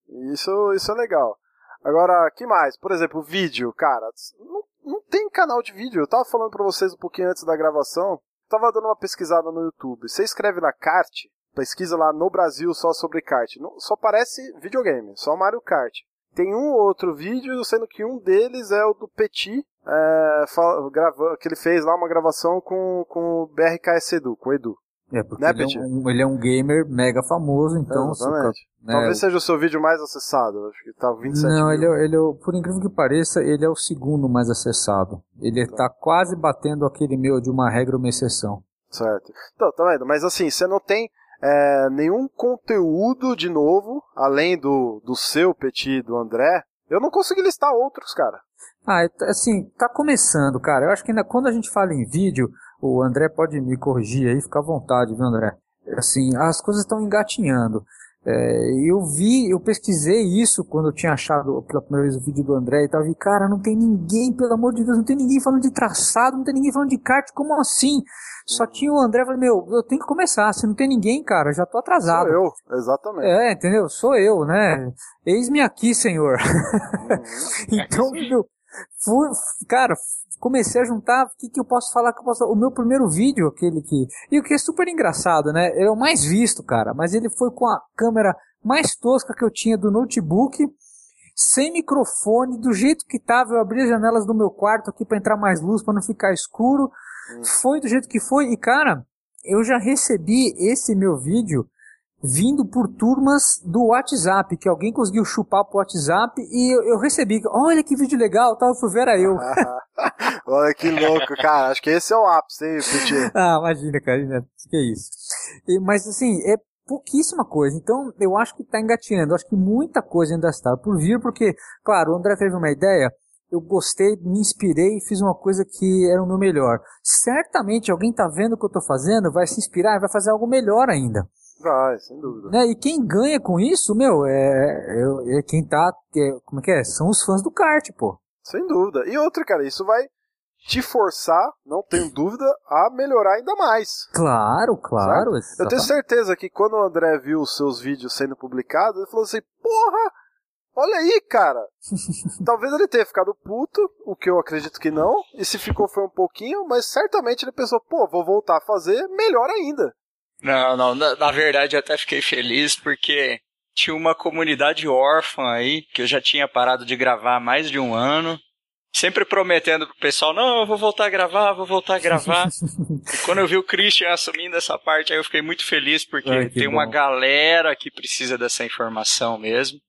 E, isso, isso é legal. Agora, que mais? Por exemplo, vídeo, cara. Não, não tem canal de vídeo. Eu tava falando pra vocês um pouquinho antes da gravação. Tava dando uma pesquisada no YouTube. Você escreve na kart, pesquisa lá no Brasil só sobre kart. Não, só parece videogame, só Mario Kart. Tem um outro vídeo, sendo que um deles é o do Petit, é, grava, que ele fez lá uma gravação com, com o BRKS Edu, com o Edu. É, porque né, ele, é um, ele, é um, gamer mega famoso, então... Exatamente. né, Talvez seja o seu vídeo mais acessado, acho que tá 27 Não, mil. ele, é, ele é, por incrível que pareça, ele é o segundo mais acessado. Ele tá, tá quase batendo aquele meu de uma regra uma exceção. Certo. Então, tá vendo? Mas assim, você não tem é, nenhum conteúdo de novo, além do, do seu Petit do André. Eu não consegui listar outros, cara. Ah, é, assim, tá começando, cara. Eu acho que ainda quando a gente fala em vídeo, o André pode me corrigir aí, fica à vontade, viu, André? Assim, as coisas estão engatinhando. É, eu vi, eu pesquisei isso quando eu tinha achado pela primeira vez o vídeo do André e tal. Vi, cara, não tem ninguém, pelo amor de Deus, não tem ninguém falando de traçado, não tem ninguém falando de kart, como assim? Só tinha o André, eu falei, meu, eu tenho que começar. Se não tem ninguém, cara, já tô atrasado. Sou eu, exatamente. É, entendeu? Sou eu, né? Eis-me aqui, senhor. Uhum. então, meu, fui, cara, comecei a juntar, o que, que eu posso falar que eu posso O meu primeiro vídeo, aquele que. E o que é super engraçado, né? Ele é o mais visto, cara, mas ele foi com a câmera mais tosca que eu tinha do notebook, sem microfone, do jeito que tava. Eu abri as janelas do meu quarto aqui para entrar mais luz, para não ficar escuro. Hum. Foi do jeito que foi, e cara, eu já recebi esse meu vídeo vindo por turmas do WhatsApp, que alguém conseguiu chupar pro WhatsApp e eu, eu recebi, olha que vídeo legal, tal, eu fui ver era eu. olha que louco, cara, acho que esse é o ápice, hein, Petit? ah, imagina, cara, que é isso. E, mas assim, é pouquíssima coisa, então eu acho que tá engatinhando, acho que muita coisa ainda está por vir, porque, claro, o André teve uma ideia, eu gostei, me inspirei e fiz uma coisa que era o meu melhor. Certamente alguém tá vendo o que eu tô fazendo, vai se inspirar e vai fazer algo melhor ainda. Vai, sem dúvida. Né? E quem ganha com isso, meu, é, é, é quem tá. É, como é que é? São os fãs do kart, pô. Sem dúvida. E outra, cara, isso vai te forçar, não tenho dúvida, a melhorar ainda mais. Claro, claro. Eu tenho certeza que quando o André viu os seus vídeos sendo publicados, ele falou assim: porra, olha aí, cara. Talvez ele tenha ficado puto, o que eu acredito que não, e se ficou foi um pouquinho, mas certamente ele pensou: pô, vou voltar a fazer melhor ainda. Não, não, na, na verdade eu até fiquei feliz porque tinha uma comunidade órfã aí, que eu já tinha parado de gravar há mais de um ano sempre prometendo pro pessoal, não, eu vou voltar a gravar, vou voltar a gravar. e quando eu vi o Christian assumindo essa parte, aí eu fiquei muito feliz, porque Ai, tem bom. uma galera que precisa dessa informação mesmo.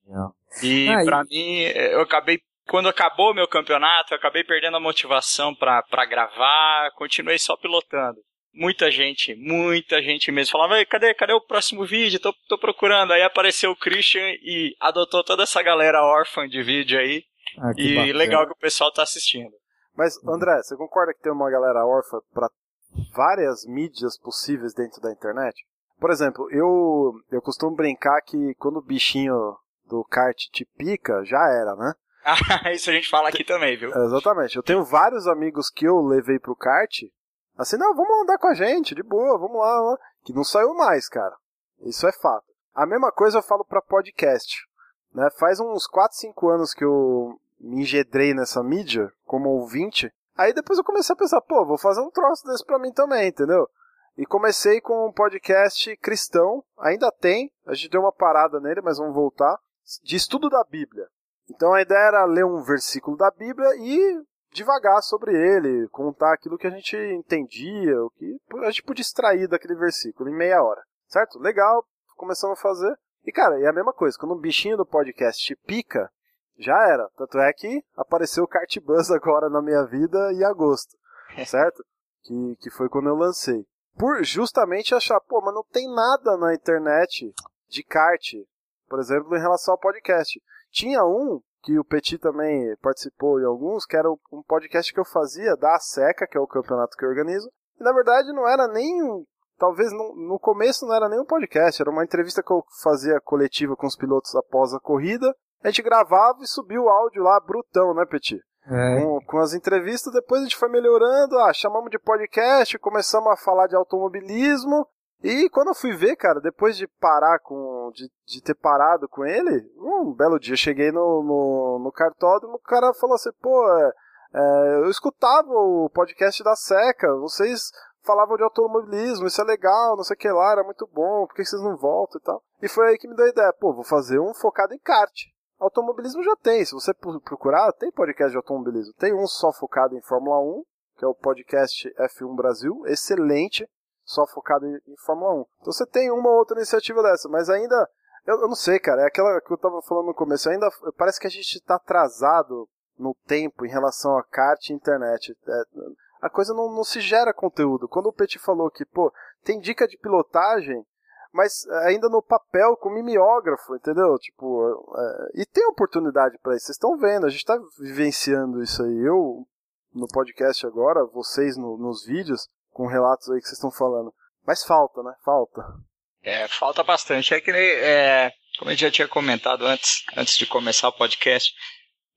E ah, para mim, eu acabei quando acabou meu campeonato, eu acabei perdendo a motivação para gravar, continuei só pilotando. Muita gente, muita gente mesmo falava, cadê, cadê o próximo vídeo? Tô, tô procurando. Aí apareceu o Christian e adotou toda essa galera órfã de vídeo aí. Ah, e bacana. legal que o pessoal tá assistindo. Mas, André, você concorda que tem uma galera órfã para várias mídias possíveis dentro da internet? Por exemplo, eu, eu costumo brincar que quando o bichinho do kart te pica, já era, né? Ah, isso a gente fala aqui também, viu? Exatamente. Eu tenho vários amigos que eu levei pro kart, assim, não, vamos andar com a gente, de boa, vamos lá, que não saiu mais, cara. Isso é fato. A mesma coisa eu falo para podcast. Né? Faz uns 4, 5 anos que eu me engedrei nessa mídia como ouvinte. Aí depois eu comecei a pensar, pô, vou fazer um troço desse pra mim também, entendeu? E comecei com um podcast cristão, ainda tem, a gente deu uma parada nele, mas vamos voltar, de estudo da Bíblia. Então a ideia era ler um versículo da Bíblia e devagar sobre ele, contar aquilo que a gente entendia, o que a gente podia extrair daquele versículo em meia hora. Certo? Legal, começamos a fazer. E cara, é a mesma coisa, quando um bichinho do podcast pica, já era. Tanto é que apareceu o Kart Bus agora na minha vida em agosto, certo? Que, que foi quando eu lancei. Por justamente achar, pô, mas não tem nada na internet de kart, por exemplo, em relação ao podcast. Tinha um que o Petit também participou em alguns, que era um podcast que eu fazia da Seca, que é o campeonato que eu organizo. E na verdade não era nem um, talvez no, no começo não era nem um podcast, era uma entrevista que eu fazia coletiva com os pilotos após a corrida a gente gravava e subia o áudio lá brutão, né, Petit? É. Com, com, as entrevistas, depois a gente foi melhorando, ah, chamamos de podcast, começamos a falar de automobilismo. E quando eu fui ver, cara, depois de parar com. de, de ter parado com ele, um belo dia cheguei no, no, no cartódromo, o cara falou assim, pô, é, é, eu escutava o podcast da Seca, vocês falavam de automobilismo, isso é legal, não sei o que lá, era muito bom, por que vocês não voltam e tal? E foi aí que me deu a ideia, pô, vou fazer um focado em kart. Automobilismo já tem. Se você procurar, tem podcast de automobilismo. Tem um só focado em Fórmula 1, que é o podcast F1 Brasil. Excelente, só focado em, Fórmula 1. Então você tem uma ou outra iniciativa dessa, mas ainda. Eu, eu, não sei, cara. É aquela que eu tava falando no começo. Ainda parece que a gente tá atrasado no tempo em relação a kart e internet. É, a coisa não, não se gera conteúdo. Quando o Petit falou que, pô, tem dica de pilotagem mas ainda no papel com mimeógrafo, entendeu? Tipo, é, e tem oportunidade para isso. Vocês estão vendo, a gente está vivenciando isso aí. Eu no podcast agora, vocês no, nos vídeos, com relatos aí que vocês estão falando. Mas falta, né? Falta. É, falta bastante. É que é, como gente já tinha comentado antes, antes de começar o podcast,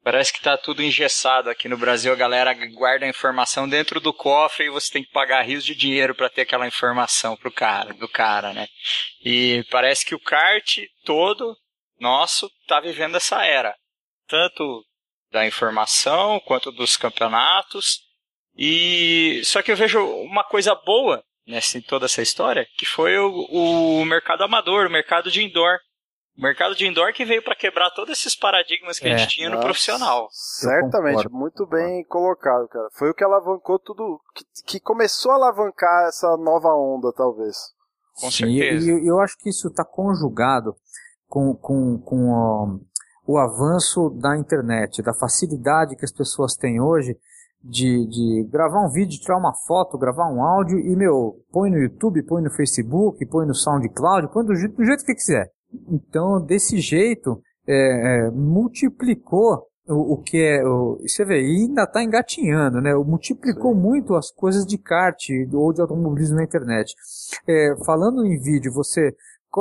Parece que tá tudo engessado aqui no Brasil. A galera guarda a informação dentro do cofre e você tem que pagar rios de dinheiro para ter aquela informação pro cara, do cara, né? E parece que o kart todo nosso tá vivendo essa era, tanto da informação quanto dos campeonatos. E só que eu vejo uma coisa boa nessa em toda essa história, que foi o, o mercado amador, o mercado de indoor. O mercado de indoor que veio para quebrar todos esses paradigmas que é. a gente tinha no Nossa, profissional. Certamente, muito bem colocado, cara. Foi o que alavancou tudo, que, que começou a alavancar essa nova onda, talvez. Com certeza. E eu, acho que isso está conjugado com, com, com ó, o avanço da internet, da facilidade que as pessoas têm hoje de, de gravar um vídeo, tirar uma foto, gravar um áudio e, meu, põe no YouTube, põe no Facebook, põe no SoundCloud, põe do jeito, do jeito que quiser. Então, desse jeito, é, é, multiplicou o, o que é. O, você vê, e ainda está engatinhando, né? Multiplicou Sim. muito as coisas de kart ou de automobilismo na internet. É, falando em vídeo, você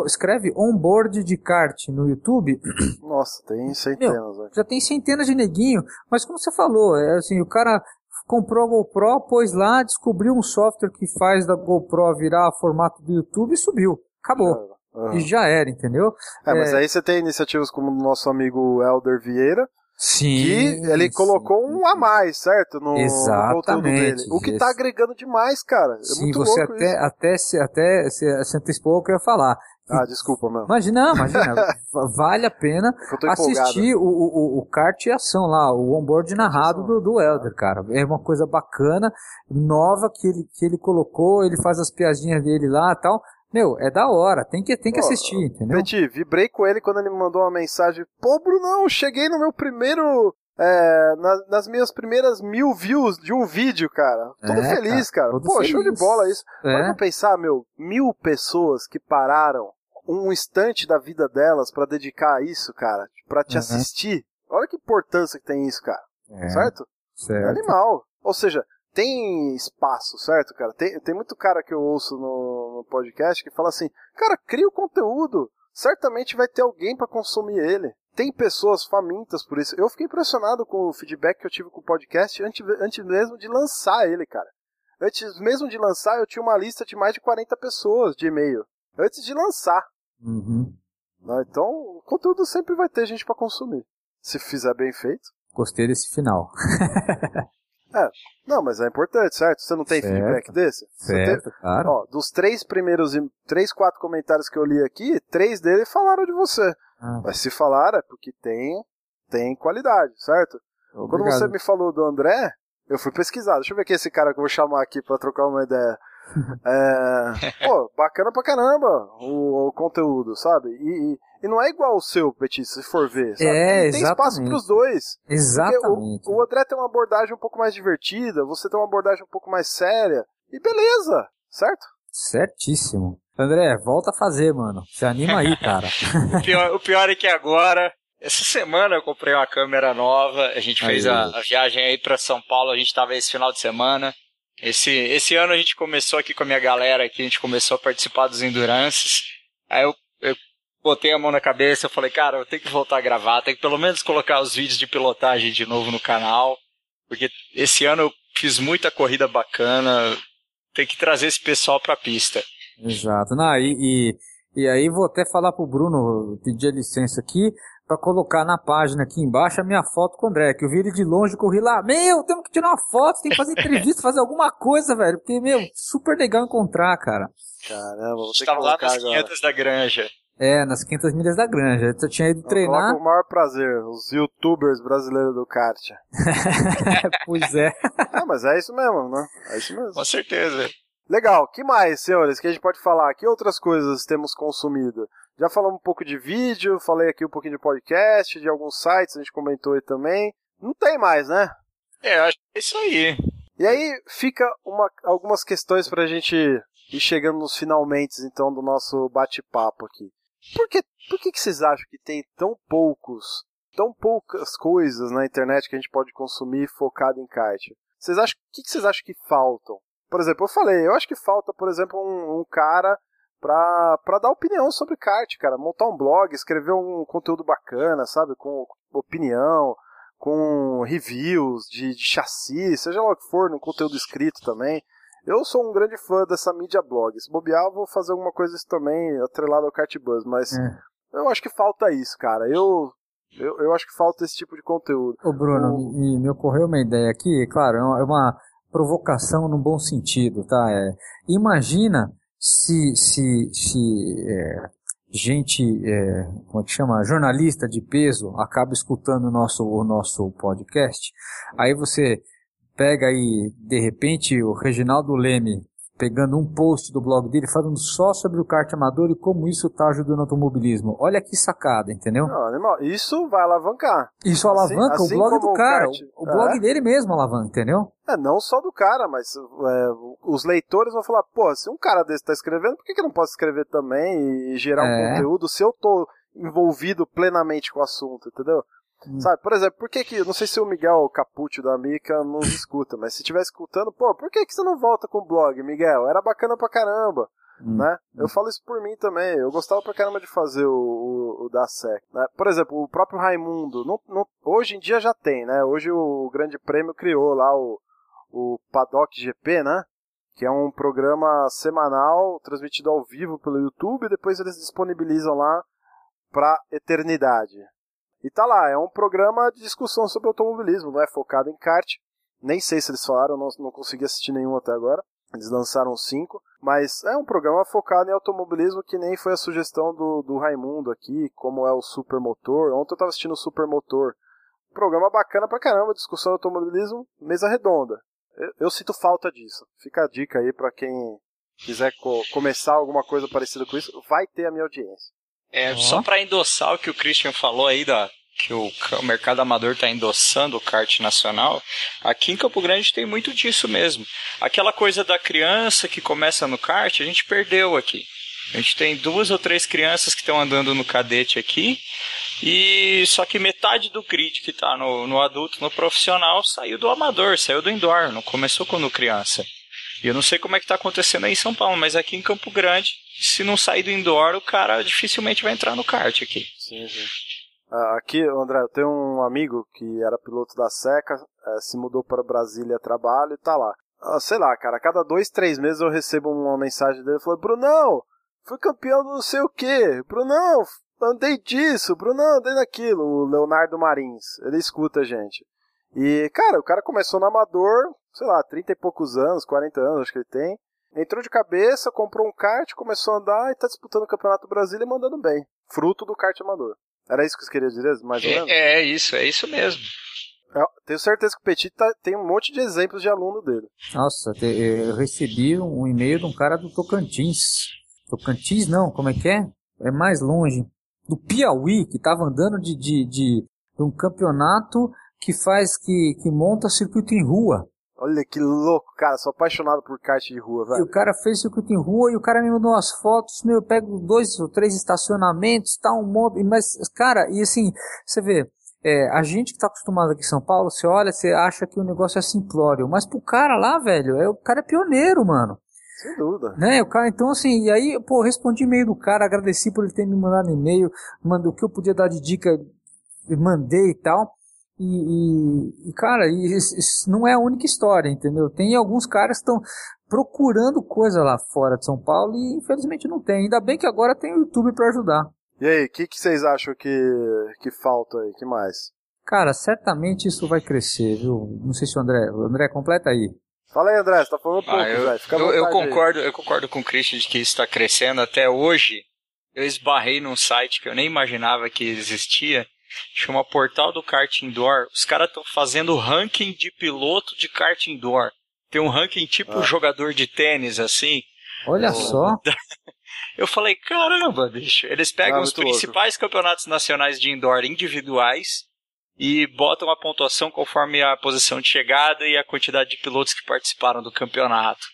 escreve onboard de kart no YouTube. Nossa, tem centenas. Meu, já tem centenas de neguinho, mas como você falou, é assim, o cara comprou a GoPro, pôs lá, descobriu um software que faz da GoPro virar formato do YouTube e subiu. Acabou. Uhum. E já era, entendeu? É, é, mas aí você tem iniciativas como o nosso amigo Elder Vieira, Sim. Que ele sim. colocou um a mais, certo? No, no conteúdo dele. O que tá agregando demais, cara. É sim, muito você até, isso. até, se, até se, se antecipou o que eu ia falar. Ah, desculpa, mano. Imagina, imagina. vale a pena assistir o, o, o kart e ação lá, o onboard narrado do, do Elder, cara. É uma coisa bacana, nova que ele, que ele colocou, ele faz as piadinhas dele lá e tal. Meu, é da hora, tem que, tem que Pô, assistir, entendeu? Peti, vibrei com ele quando ele me mandou uma mensagem. Pô, Brunão, cheguei no meu primeiro é, nas, nas, minhas primeiras mil views de um vídeo, cara. Todo é, feliz, cara. cara. Pô, feliz. show de bola isso. É. Pode pensar, meu, mil pessoas que pararam um instante da vida delas para dedicar a isso, cara, para te uhum. assistir. Olha que importância que tem isso, cara. É. Certo? Certo. É animal. Ou seja, tem espaço, certo, cara? Tem, tem muito cara que eu ouço no, no podcast que fala assim, cara, cria o conteúdo. Certamente vai ter alguém para consumir ele. Tem pessoas famintas por isso. Eu fiquei impressionado com o feedback que eu tive com o podcast antes, antes mesmo de lançar ele, cara. Antes mesmo de lançar, eu tinha uma lista de mais de 40 pessoas de e-mail. Antes de lançar. Uhum. Né, então, o conteúdo sempre vai ter gente para consumir. Se fizer bem feito. Gostei desse final. É, não, mas é importante, certo? Você não tem certo. feedback desse? Certo, tem... claro. Ó, dos três primeiros, três, quatro comentários que eu li aqui, três deles falaram de você. Ah. Mas se falaram é porque tem, tem qualidade, certo? Obrigado. Quando você me falou do André, eu fui pesquisar. Deixa eu ver aqui esse cara que eu vou chamar aqui para trocar uma ideia. é, pô, bacana pra caramba o, o conteúdo, sabe? E, e, e, não é igual o seu, Petit, se for ver. Sabe? É, tem espaço pros dois. Exatamente. O, o, André tem uma abordagem um pouco mais divertida, você tem uma abordagem um pouco mais séria. E beleza, certo? Certíssimo. André, volta a fazer, mano. Se anima aí, cara. o, pior, o pior é que agora essa semana eu comprei uma câmera nova, a gente fez a, a, viagem aí para São Paulo, a gente tava esse final de semana. Esse, esse ano a gente começou aqui com a minha galera aqui, a gente começou a participar dos Endurances. Aí eu botei a mão na cabeça, eu falei, cara, eu tenho que voltar a gravar, tenho que pelo menos colocar os vídeos de pilotagem de novo no canal. Porque esse ano eu fiz muita corrida bacana, tem que trazer esse pessoal pra pista. Exato. Não, e, e, e aí vou até falar pro Bruno, pedir licença aqui, para colocar na página aqui embaixo a minha foto com o André, que eu vi ele de longe, corri lá, meu, temos que tirar uma foto, tem que fazer entrevista, fazer alguma coisa, velho, porque, meu, super legal encontrar, cara. Caramba, vou ter lá nas agora. 500 da granja. É, nas 500 milhas da granja. Eu tinha ido eu treinar. Com o maior prazer, os youtubers brasileiros do kart. pois é. é. Mas é isso mesmo, né? É isso mesmo. Com certeza. Legal, que mais, senhores, que a gente pode falar? Que outras coisas temos consumido? Já falamos um pouco de vídeo, falei aqui um pouquinho de podcast, de alguns sites, a gente comentou aí também. Não tem mais, né? É, acho que é isso aí. E aí fica uma, algumas questões pra gente ir chegando nos finalmente, então, do nosso bate-papo aqui. Por, que, por que, que vocês acham que tem tão poucos, tão poucas coisas na internet que a gente pode consumir focado em kart? Vocês acham, o que, que vocês acham que faltam? Por exemplo, eu falei, eu acho que falta, por exemplo, um, um cara pra, pra dar opinião sobre kart, cara. Montar um blog, escrever um conteúdo bacana, sabe? Com opinião, com reviews de, de chassi, seja lá o que for, no conteúdo escrito também. Eu sou um grande fã dessa mídia blog. Se bobear, vou fazer alguma coisa isso também, atrelado ao Kart Buzz, mas é. eu acho que falta isso, cara. Eu, eu, eu acho que falta esse tipo de conteúdo. Ô Bruno, o... me, me ocorreu uma ideia aqui, claro, é uma provocação no bom sentido, tá? É, imagina se, se, se é, gente, é, como é que chama, jornalista de peso acaba escutando o nosso, o nosso podcast, aí você pega aí, de repente, o Reginaldo Leme pegando um post do blog dele falando só sobre o kart amador e como isso está ajudando o automobilismo. Olha que sacada, entendeu? Não, animal, isso vai alavancar. Isso assim, alavanca assim o blog do cara. O, o, blog é. dele mesmo alavanca, entendeu? É, não só do cara, mas é, os leitores vão falar, pô, se um cara desse está escrevendo, por que, que eu não posso escrever também e gerar é. um conteúdo se eu tô envolvido plenamente com o assunto, entendeu? Hum. Sabe, por exemplo, por que que, não sei se o Miguel Capucci da Mica nos escuta, mas se estiver escutando, pô, por que que você não volta com o blog, Miguel? Era bacana pra caramba. Hum. Né? Eu falo isso por mim também. Eu gostava pra caramba de fazer o, o, o da SEC. Né? Por exemplo, o próprio Raimundo. Não, não, hoje em dia já tem, né? Hoje o Grande Prêmio criou lá o, o Paddock GP, né? Que é um programa semanal transmitido ao vivo pelo YouTube e depois eles disponibilizam lá pra eternidade. E tá lá, é um programa de discussão sobre automobilismo, não é focado em kart. Nem sei se eles falaram, não, não consegui assistir nenhum até agora. Eles lançaram cinco, mas é um programa focado em automobilismo que nem foi a sugestão do, do Raimundo aqui, como é o Supermotor. Ontem eu tava assistindo o Supermotor. Programa bacana pra caramba, discussão de automobilismo, mesa redonda. Eu, eu sinto falta disso. Fica a dica aí para quem quiser co começar alguma coisa parecida com isso, vai ter a minha audiência. É, uhum. só para endossar o que o Christian falou aí da, que o, o mercado amador está endossando o kart nacional, aqui em Campo Grande tem muito disso mesmo. Aquela coisa da criança que começa no kart, a gente perdeu aqui. A gente tem duas ou três crianças que estão andando no cadete aqui, e só que metade do grid que está no, no adulto, no profissional, saiu do amador, saiu do indoor, não começou quando criança. E eu não sei como é que está acontecendo aí em São Paulo, mas aqui em Campo Grande, se não sair do indoor, o cara dificilmente vai entrar no kart aqui. Sim, sim. Ah, aqui, André, eu tenho um amigo que era piloto da Seca, é, se mudou para Brasília a trabalho e tá lá. Ah, sei lá, cara, a cada dois, três meses eu recebo uma mensagem dele falando: Brunão, fui campeão do não sei o que, Brunão, andei disso, Brunão, andei daquilo. O Leonardo Marins, ele escuta a gente. E, cara, o cara começou no amador, sei lá, 30 e poucos anos, 40 anos, acho que ele tem. Entrou de cabeça, comprou um kart, começou a andar e tá disputando o Campeonato Brasileiro e mandando bem. Fruto do kart amador. Era isso que você queria dizer, mais ou menos? É, é isso, é isso mesmo. Eu é, tenho certeza que o Petit tá, tem um monte de exemplos de aluno dele. Nossa, eu recebi um e-mail de um cara do Tocantins. Tocantins não, como é que é? É mais longe. Do Piauí, que tava andando de, de, de, de um campeonato que faz, que, que monta circuito em rua. Olha que louco, cara. Sou apaixonado por kart de rua, velho. E o cara fez circuito em rua e o cara me mandou umas fotos. Meu, eu pego dois ou três estacionamentos, tá um monte. Mas, cara, e assim, você vê. É, a gente que tá acostumado aqui em São Paulo, você olha, você acha que o negócio é simplório. Mas pro cara lá, velho, é, o cara é pioneiro, mano. Sem dúvida. Né, o cara, então assim, e aí, pô, respondi e-mail do cara, agradeci por ele ter me mandado e-mail, mandou o que eu podia dar de dica, mandei e tal. E, e, e, cara, isso, isso, não é a única história, entendeu? Tem alguns caras que estão procurando coisa lá fora de São Paulo e infelizmente não tem. Ainda bem que agora tem o YouTube para ajudar. E aí, o que, que vocês acham que, que falta aí? que mais? Cara, certamente isso vai crescer, viu? Não sei se o André. O André, completa aí. Fala aí, André, você tá falando pouco, ah, eu, Fica eu, eu concordo, eu concordo com o Christian de que isso está crescendo. Até hoje, eu esbarrei num site que eu nem imaginava que existia, chama Portal do Kart Indoor. Os caras estão fazendo ranking de piloto de kart indoor. Tem um ranking tipo ah. jogador de tênis, assim. Olha só. Eu falei, caramba, bicho. Eles pegam ah, os principais louco. campeonatos nacionais de indoor individuais e botam a pontuação conforme a posição de chegada e a quantidade de pilotos que participaram do campeonato.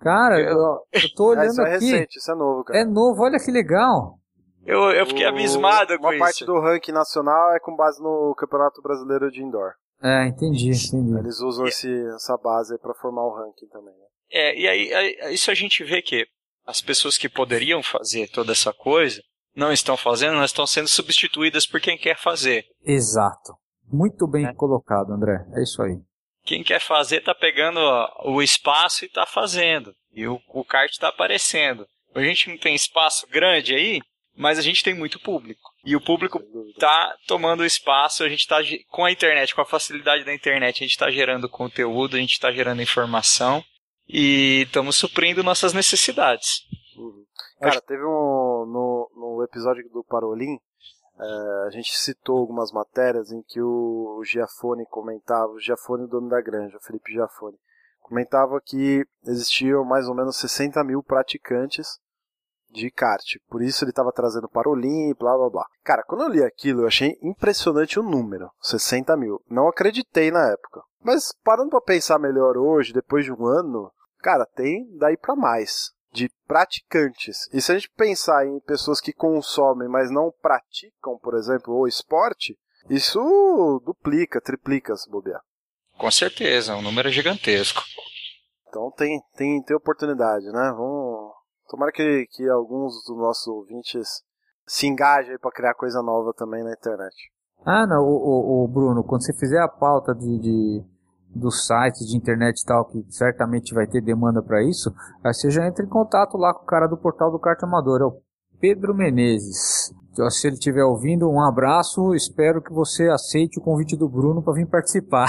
Cara, eu, eu tô olhando isso é aqui. É recente, isso é novo, cara. É novo, olha que legal. Eu, eu fiquei o, abismado com uma isso. Uma parte do ranking nacional é com base no Campeonato Brasileiro de Indoor. É, entendi, entendi. Eles usam esse, essa base para formar o ranking também. Né? É, e aí, aí, isso a gente vê que as pessoas que poderiam fazer toda essa coisa não estão fazendo, não estão sendo substituídas por quem quer fazer. Exato. Muito bem é. colocado, André. É isso aí. Quem quer fazer tá pegando o espaço e tá fazendo. E o, o kart tá aparecendo. A gente não tem espaço grande aí, mas a gente tem muito público. E o público tá tomando espaço, a gente tá com a internet, com a facilidade da internet, a gente está gerando conteúdo, a gente está gerando informação e estamos suprindo nossas necessidades. Uhum. Cara, teve um no, no episódio do Parolim, é, a gente citou algumas matérias em que o, o Giafone comentava, o Giafone dono da granja, o Felipe Giafone, comentava que existiam mais ou menos 60 mil praticantes de kart. Por isso ele estava trazendo para o Olimpo, blá blá blá. Cara, quando eu li aquilo, eu achei impressionante o número: 60 mil. Não acreditei na época. Mas parando para pensar melhor hoje, depois de um ano, cara, tem daí para mais. De praticantes. E se a gente pensar em pessoas que consomem, mas não praticam, por exemplo, o esporte, Isso duplica, triplica se bobear. Com certeza, um número gigantesco. Então tem, tem, tem oportunidade, né? Vamos. Tomara que, que alguns dos nossos ouvintes se engajem para criar coisa nova também na internet. Ah, não, o, o, o Bruno, quando você fizer a pauta de, de dos sites de internet e tal, que certamente vai ter demanda para isso, aí você já entra em contato lá com o cara do portal do Carta Amador, é o Pedro Menezes. Então, se ele estiver ouvindo, um abraço. Espero que você aceite o convite do Bruno para vir participar.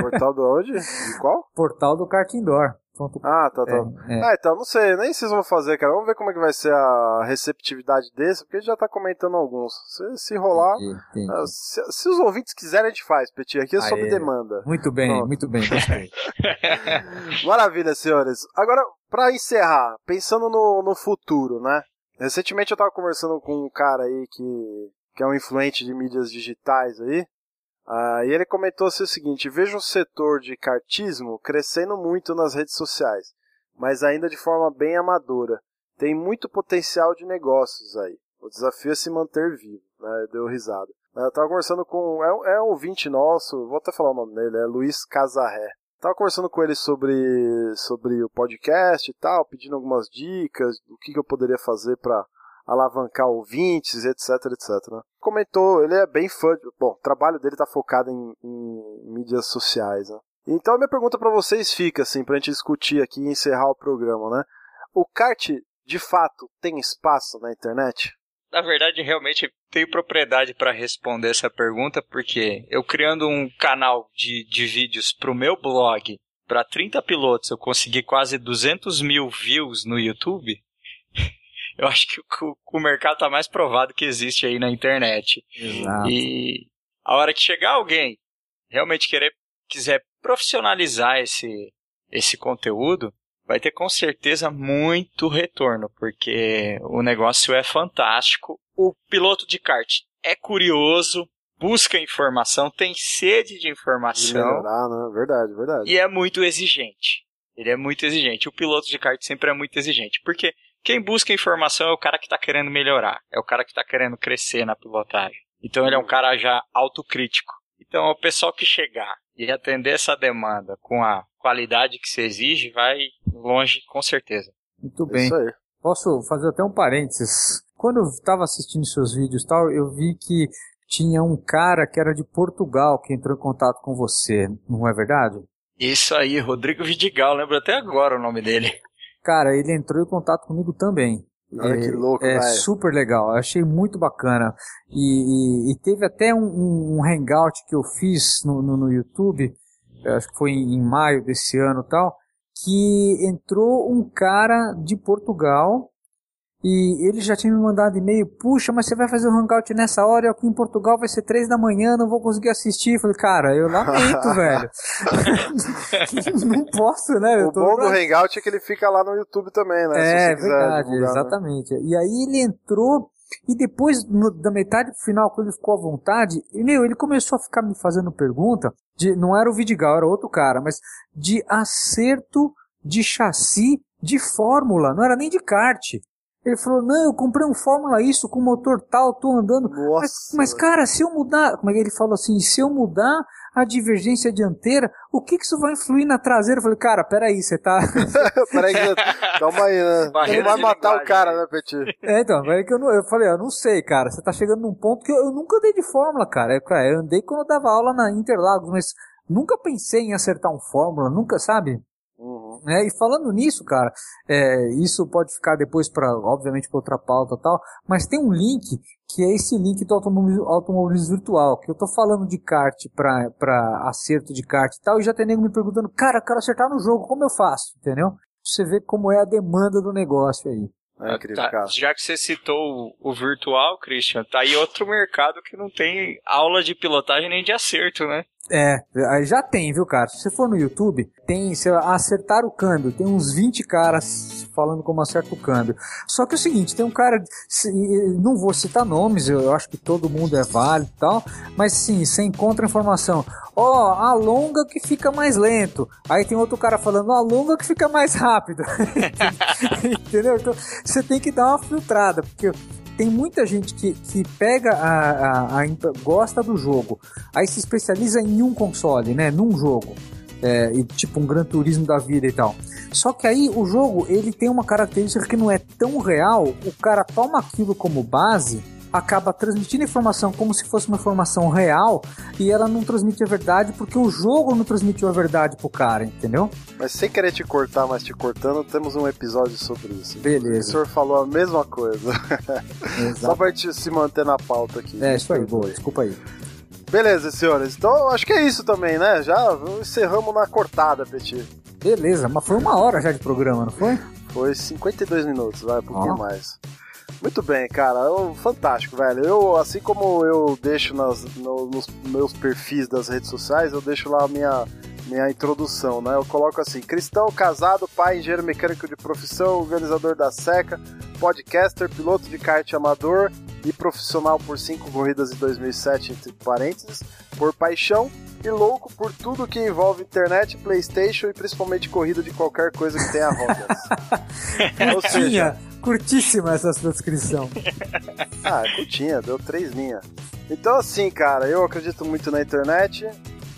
Portal do onde? De qual? Portal do Kart Indoor. Ah, tá, tá. É, é. Ah, então, não sei, nem vocês vão fazer, cara. Vamos ver como é que vai ser a receptividade desse, porque a gente já tá comentando alguns. Se, se rolar, entendi, entendi. Uh, se, se, os ouvintes quiserem, a gente faz, Petit. Aqui é Aê. sob demanda. Muito bem, Pronto. muito bem, gostei. Maravilha, senhores. Agora, para encerrar, pensando no, no futuro, né? Recentemente eu tava conversando com um cara aí que, que é um influente de mídias digitais aí. Uh, e ele comentou assim o seguinte: vejo o setor de cartismo crescendo muito nas redes sociais, mas ainda de forma bem amadora. Tem muito potencial de negócios aí. O desafio é se manter vivo. Né? Deu risada. Eu tava conversando com. É, é um ouvinte nosso, vou até falar o nome dele, é Luiz Casarré. Tava conversando com ele sobre, sobre o podcast e tal, pedindo algumas dicas do que, que eu poderia fazer para alavancar ouvintes, etc, etc. Né? Comentou, ele é bem fã, de, bom, o trabalho dele tá focado em, em mídias sociais, né? Então a minha pergunta para vocês fica assim, pra gente discutir aqui e encerrar o programa, né? O kart, de fato, tem espaço na internet? Na verdade, realmente tenho propriedade para responder essa pergunta, porque eu criando um canal de, de vídeos pro meu blog para 30 pilotos, eu consegui quase 200 mil views no YouTube. Eu acho que o, o mercado tá mais provado que existe aí na internet. Exato. E a hora que chegar alguém realmente querer quiser profissionalizar esse esse conteúdo, vai ter com certeza muito retorno, porque o negócio é fantástico. O piloto de kart é curioso, busca informação, tem sede de informação. De melhorar, né? Verdade, verdade. E é muito exigente. Ele é muito exigente. O piloto de kart sempre é muito exigente, porque quem busca informação é o cara que está querendo melhorar, é o cara que está querendo crescer na pilotagem. Então ele é um cara já autocrítico. Então o pessoal que chegar e atender essa demanda com a qualidade que se exige vai longe com certeza. Muito bem. Isso aí. Posso fazer até um parênteses. Quando eu estava assistindo seus vídeos tal, eu vi que tinha um cara que era de Portugal que entrou em contato com você, não é verdade? Isso aí, Rodrigo Vidigal, lembro até agora o nome dele. Cara, ele entrou em contato comigo também. Olha é, que louco, É super legal, eu achei muito bacana. E, e, e teve até um, um, hangout que eu fiz no, no, no YouTube, acho que foi em, em maio desse ano tal, que entrou um cara de Portugal e ele já tinha me mandado e-mail, puxa, mas você vai fazer o hangout nessa hora, aqui em Portugal vai ser três da manhã, não vou conseguir assistir. Eu falei, cara, eu lamento, velho. não posso, né? o bom do hangout é que ele fica lá no YouTube também, né? É, verdade, divulgar, né? exatamente. Né? E aí ele entrou, e depois, no, da metade pro final, quando ele ficou à vontade, e, meu, ele começou a ficar me fazendo pergunta, de, não era o Vidigal, era outro cara, mas de acerto de chassi de fórmula, não era nem de kart. Ele falou, não, eu comprei um Fórmula isso com motor tal, tô andando. Nossa, mas, mas, cara, se eu mudar, como é que ele falou assim, se eu mudar a divergência dianteira, o que que isso vai influir na traseira? Eu falei, cara, peraí, você tá... peraí, calma aí, né? Barreira vai matar o cara, né, Petit? É, então, é que eu, não, eu falei, eu não sei, cara, você tá chegando num ponto que eu, eu nunca andei de Fórmula, cara. Eu, eu andei quando eu dava aula na Interlagos, mas nunca pensei em acertar um Fórmula, nunca, sabe? Uhum. É, e falando nisso, cara, é, isso pode ficar depois para, obviamente, para outra pauta e tal, mas tem um link que é esse link do automobilismo, automobilismo virtual, que eu tô falando de kart para acerto de kart e tal, e já tem nego me perguntando, cara, eu quero acertar no jogo, como eu faço? Entendeu? Você vê como é a demanda do negócio aí. É incrível, tá, já que você citou o, o, virtual, Christian, tá aí outro mercado que não tem aula de pilotagem nem de acerto, né? É, já tem, viu, cara? Se você for no YouTube, tem se acertar o câmbio, tem uns 20 caras falando como acerta o câmbio. Só que é o seguinte, tem um cara, não vou citar nomes, eu acho que todo mundo é válido e tal, mas sim, você encontra informação. Ó, oh, alonga que fica mais lento. Aí tem outro cara falando, alonga que fica mais rápido. Entendeu? Então, você tem que dar uma filtrada, porque tem muita gente que, que pega a, a, a, gosta do jogo, aí se especializa em um console, né? Num jogo. É, e tipo um Gran Turismo da vida e tal. Só que aí o jogo ele tem uma característica que não é tão real. O cara toma aquilo como base acaba transmitindo informação como se fosse uma informação real e ela não transmite a verdade porque o jogo não transmitiu a verdade pro cara, entendeu? Mas sem querer te cortar, mas te cortando, temos um episódio sobre isso. Beleza. O senhor falou a mesma coisa. Só pra gente se manter na pauta aqui. É, isso aí, boa, desculpa aí. Beleza, senhores. Então acho que é isso também, né? Já encerramos na cortada, Petit. Beleza, mas foi uma hora já de programa, não foi? Foi 52 minutos, vai, um pouquinho oh. mais. Muito bem, cara. Eu, fantástico, velho. Eu, assim como eu deixo nas, no, nos meus perfis das redes sociais, eu deixo lá a minha, minha introdução, né? Eu coloco assim: cristão, casado, pai, engenheiro mecânico de profissão, organizador da SECA, podcaster, piloto de kart amador e profissional por cinco corridas em 2007, entre parênteses, por paixão e louco por tudo que envolve internet, PlayStation e principalmente corrida de qualquer coisa que tenha rodas. Ou seja, Curtíssima essa transcrição. ah, curtinha, deu três linhas. Então, assim, cara, eu acredito muito na internet.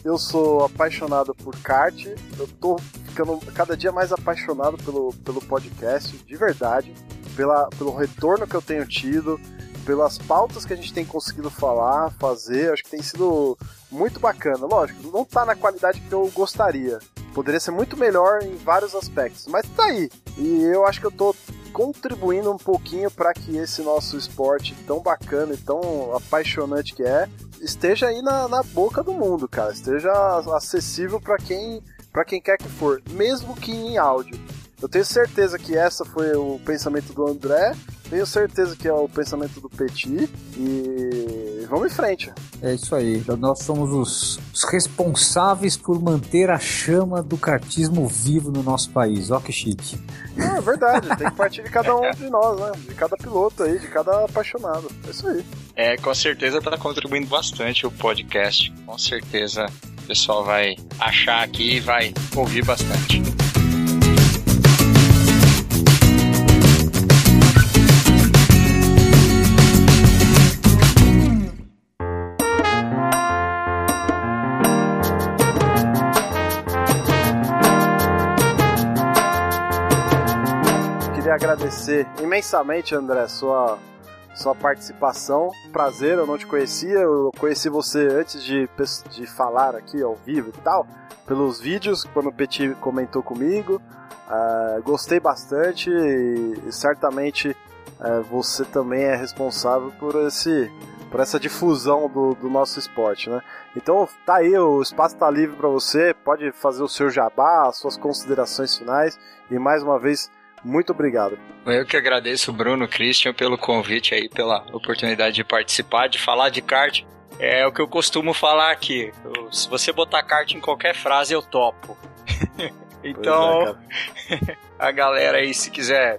Eu sou apaixonado por kart. Eu tô ficando cada dia mais apaixonado pelo, pelo podcast, de verdade. Pela, pelo retorno que eu tenho tido, pelas pautas que a gente tem conseguido falar, fazer. Acho que tem sido muito bacana. Lógico, não tá na qualidade que eu gostaria. Poderia ser muito melhor em vários aspectos, mas tá aí. E eu acho que eu tô contribuindo um pouquinho para que esse nosso esporte tão bacana e tão apaixonante que é esteja aí na, na boca do mundo, cara. Esteja acessível para quem para quem quer que for, mesmo que em áudio. Eu tenho certeza que essa foi o pensamento do André tenho certeza que é o pensamento do Petit e vamos em frente. É isso aí. Nós somos os, os responsáveis por manter a chama do cartismo vivo no nosso país. Ó que chique. É, é verdade. Tem que partir de cada um de nós, né? De cada piloto aí, de cada apaixonado. É isso aí. É, com certeza está contribuindo bastante o podcast. Com certeza o pessoal vai achar aqui e vai ouvir bastante. Agradecer imensamente, André, sua, sua participação. Prazer, eu não te conhecia, eu conheci você antes de, de falar aqui ao vivo e tal, pelos vídeos, quando o Petit comentou comigo. Uh, gostei bastante e, e certamente uh, você também é responsável por esse por essa difusão do, do, nosso esporte, né? Então tá aí, o espaço tá livre para você, pode fazer o seu jabá, as suas considerações finais e mais uma vez muito obrigado. Eu que agradeço, Bruno, Christian, pelo convite aí, pela oportunidade de participar, de falar de kart. É o que eu costumo falar aqui. se você botar kart em qualquer frase, eu topo. então, é, a galera aí, se quiser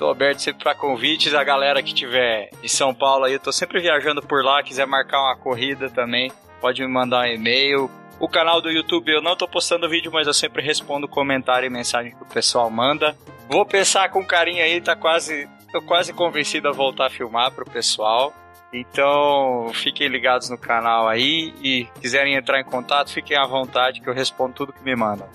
tô aberto sempre para convites. A galera que tiver em São Paulo aí, eu tô sempre viajando por lá, quiser marcar uma corrida também, pode me mandar um e-mail. O canal do YouTube eu não tô postando vídeo, mas eu sempre respondo comentário e mensagem que o pessoal manda. Vou pensar com carinho aí, tá quase. Tô quase convencido a voltar a filmar pro pessoal. Então, fiquem ligados no canal aí e quiserem entrar em contato, fiquem à vontade que eu respondo tudo que me mandam.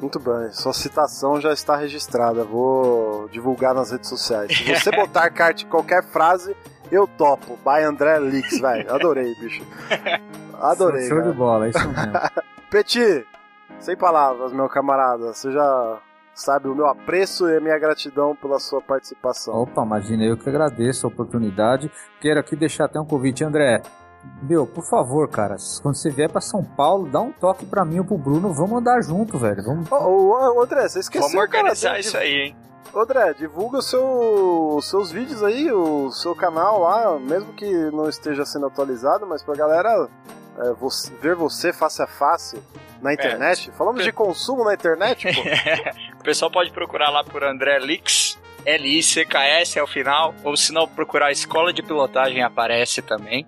Muito bem, sua citação já está registrada. Vou divulgar nas redes sociais. Se você botar kart qualquer frase, eu topo. By André Lix, velho. Adorei, bicho. Adorei. Show de bola, é isso mesmo. Petit, sem palavras, meu camarada. Você já sabe, o meu apreço e a minha gratidão pela sua participação. Opa, imagina, eu que agradeço a oportunidade. Quero aqui deixar até um convite, André. Meu, por favor, cara, quando você vier para São Paulo, dá um toque para mim ou pro Bruno, vamos andar junto, velho. Vamos... Ô, ô, André, você esqueceu, Vamos organizar cara, isso aí, hein? André, divulga seu, os seus vídeos aí, o seu canal lá, mesmo que não esteja sendo atualizado, mas pra galera é, você, ver você face a face na é. internet. É. Falamos de consumo na internet, pô. o pessoal pode procurar lá por André Lix, L-I-C-K-S é o final, ou se não procurar Escola de Pilotagem aparece também,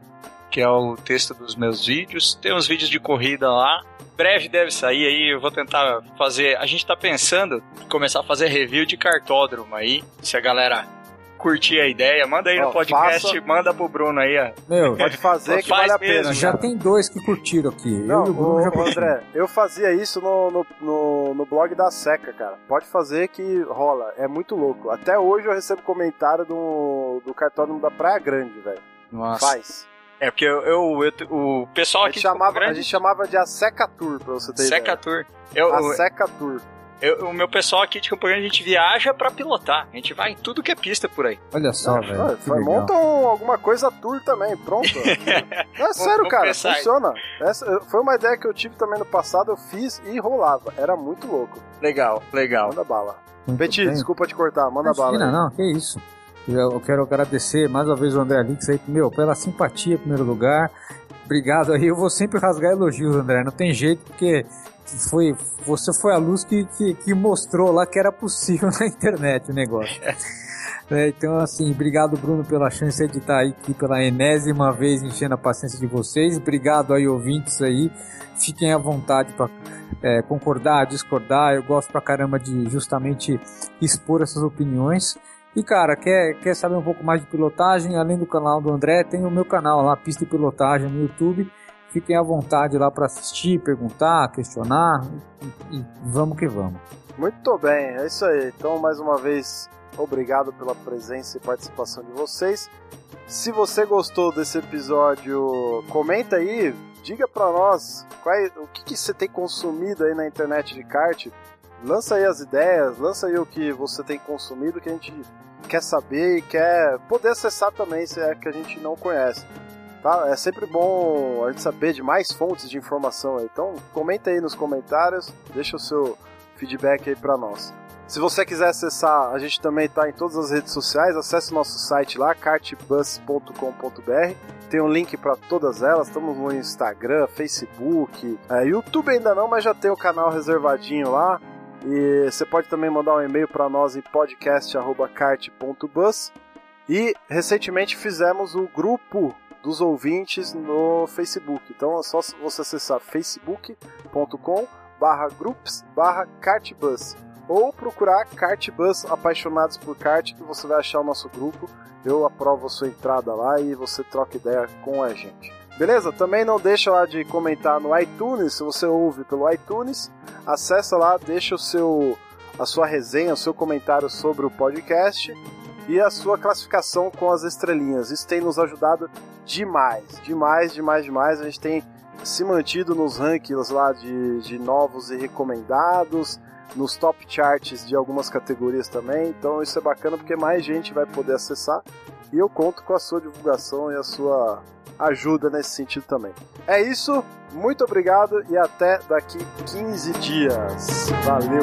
que é o texto dos meus vídeos. Tem uns vídeos de corrida lá. Breve deve sair aí, eu vou tentar fazer. A gente tá pensando em começar a fazer review de cartódromo aí, se a galera curtir a ideia, manda aí Ó, no podcast, faça- manda pro Bruno aí, ó. Meu, Pode fazer que Faz vale a mesmo, pena. já cara. tem dois que curtiram aqui. Não, eu e o curtimos. André, eu fazia isso no, no, no, no blog da Seca, cara. Pode fazer que rola. É muito louco. Até hoje eu recebo comentário do, do cartódromo da Praia Grande, velho. Nossa. Faz. É porque eu, eu- eu- o pessoal A aqui gente, chamava, de Campo a gente chamava de a Seca Tour, pra você ter Seca ideia. Tour. Eu, A eu- Seca Tour. eu- o meu pessoal aqui de Campo Grande, a gente viaja pra pilotar. A gente vai em tudo que é pista por aí. Olha só, velho. Ah, foi- legal. montam alguma coisa tour também, pronto. é sério, cara, pensar funciona. Essa, foi uma ideia que eu tive também no passado, eu fiz e rolava. Era muito louco. Legal, legal. Manda bala. Muito Peti, bem. desculpa te cortar, manda Imagina, bala. aí. não, que isso. Eu, quero agradecer mais uma vez o André Lix aí, meu, pela simpatia em primeiro lugar. Obrigado aí. Eu vou sempre rasgar elogios, André. Não tem jeito, porque foi, você foi a luz que, que, que mostrou lá que era possível na internet o negócio. É, então, assim, obrigado, Bruno, pela chance de estar aqui pela enésima vez enchendo a paciência de vocês. Obrigado aí, ouvintes aí. Fiquem à vontade para concordar, discordar. Eu gosto pra caramba de justamente expor essas opiniões. E cara, quer, quer saber um pouco mais de pilotagem? Além do canal do André, tem o meu canal lá, Pista e Pilotagem no YouTube. Fiquem à vontade lá para assistir, perguntar, questionar. E, e vamos que vamos. Muito bem, é isso aí. Então, mais uma vez, obrigado pela presença e participação de vocês. Se você gostou desse episódio, comenta aí, diga pra nós qual é- o que, que você tem consumido aí na internet de kart. Lança aí as ideias, lança aí o que você tem consumido que a gente quer saber e quer poder acessar também se é que a gente não conhece. Tá? É sempre bom a gente saber de mais fontes de informação aí. Então, comenta aí nos comentários, deixa o seu feedback aí pra nós. Se você quiser acessar, a gente também tá em todas as redes sociais, acesse nosso site lá, kartbus.com.br. Tem um link para todas elas, estamos no Instagram, Facebook, é, YouTube ainda não, mas já tem o canal reservadinho lá. E você pode também mandar um e-mail para nós em podcast@kart.bus. E recentemente fizemos o grupo dos ouvintes no Facebook. Então é só você acessar facebook.com barra groups barra kartbus ou procurar Kartbus Apaixonados por Kart que você vai achar o nosso grupo. Eu aprovo a sua entrada lá e você troca ideia com a gente. Beleza? Também não deixa lá de comentar no iTunes, se você ouve pelo iTunes, acessa lá, deixa o seu a sua resenha, o seu comentário sobre o podcast e a sua classificação com as estrelinhas. Isso tem nos ajudado demais, demais, demais, demais. A gente tem se mantido nos rankings lá de, de novos e recomendados, nos top charts de algumas categorias também. Então isso é bacana porque mais gente vai poder acessar e eu conto com a sua divulgação e a sua ajuda nesse sentido também. É isso, muito obrigado e até daqui 15 dias. Valeu!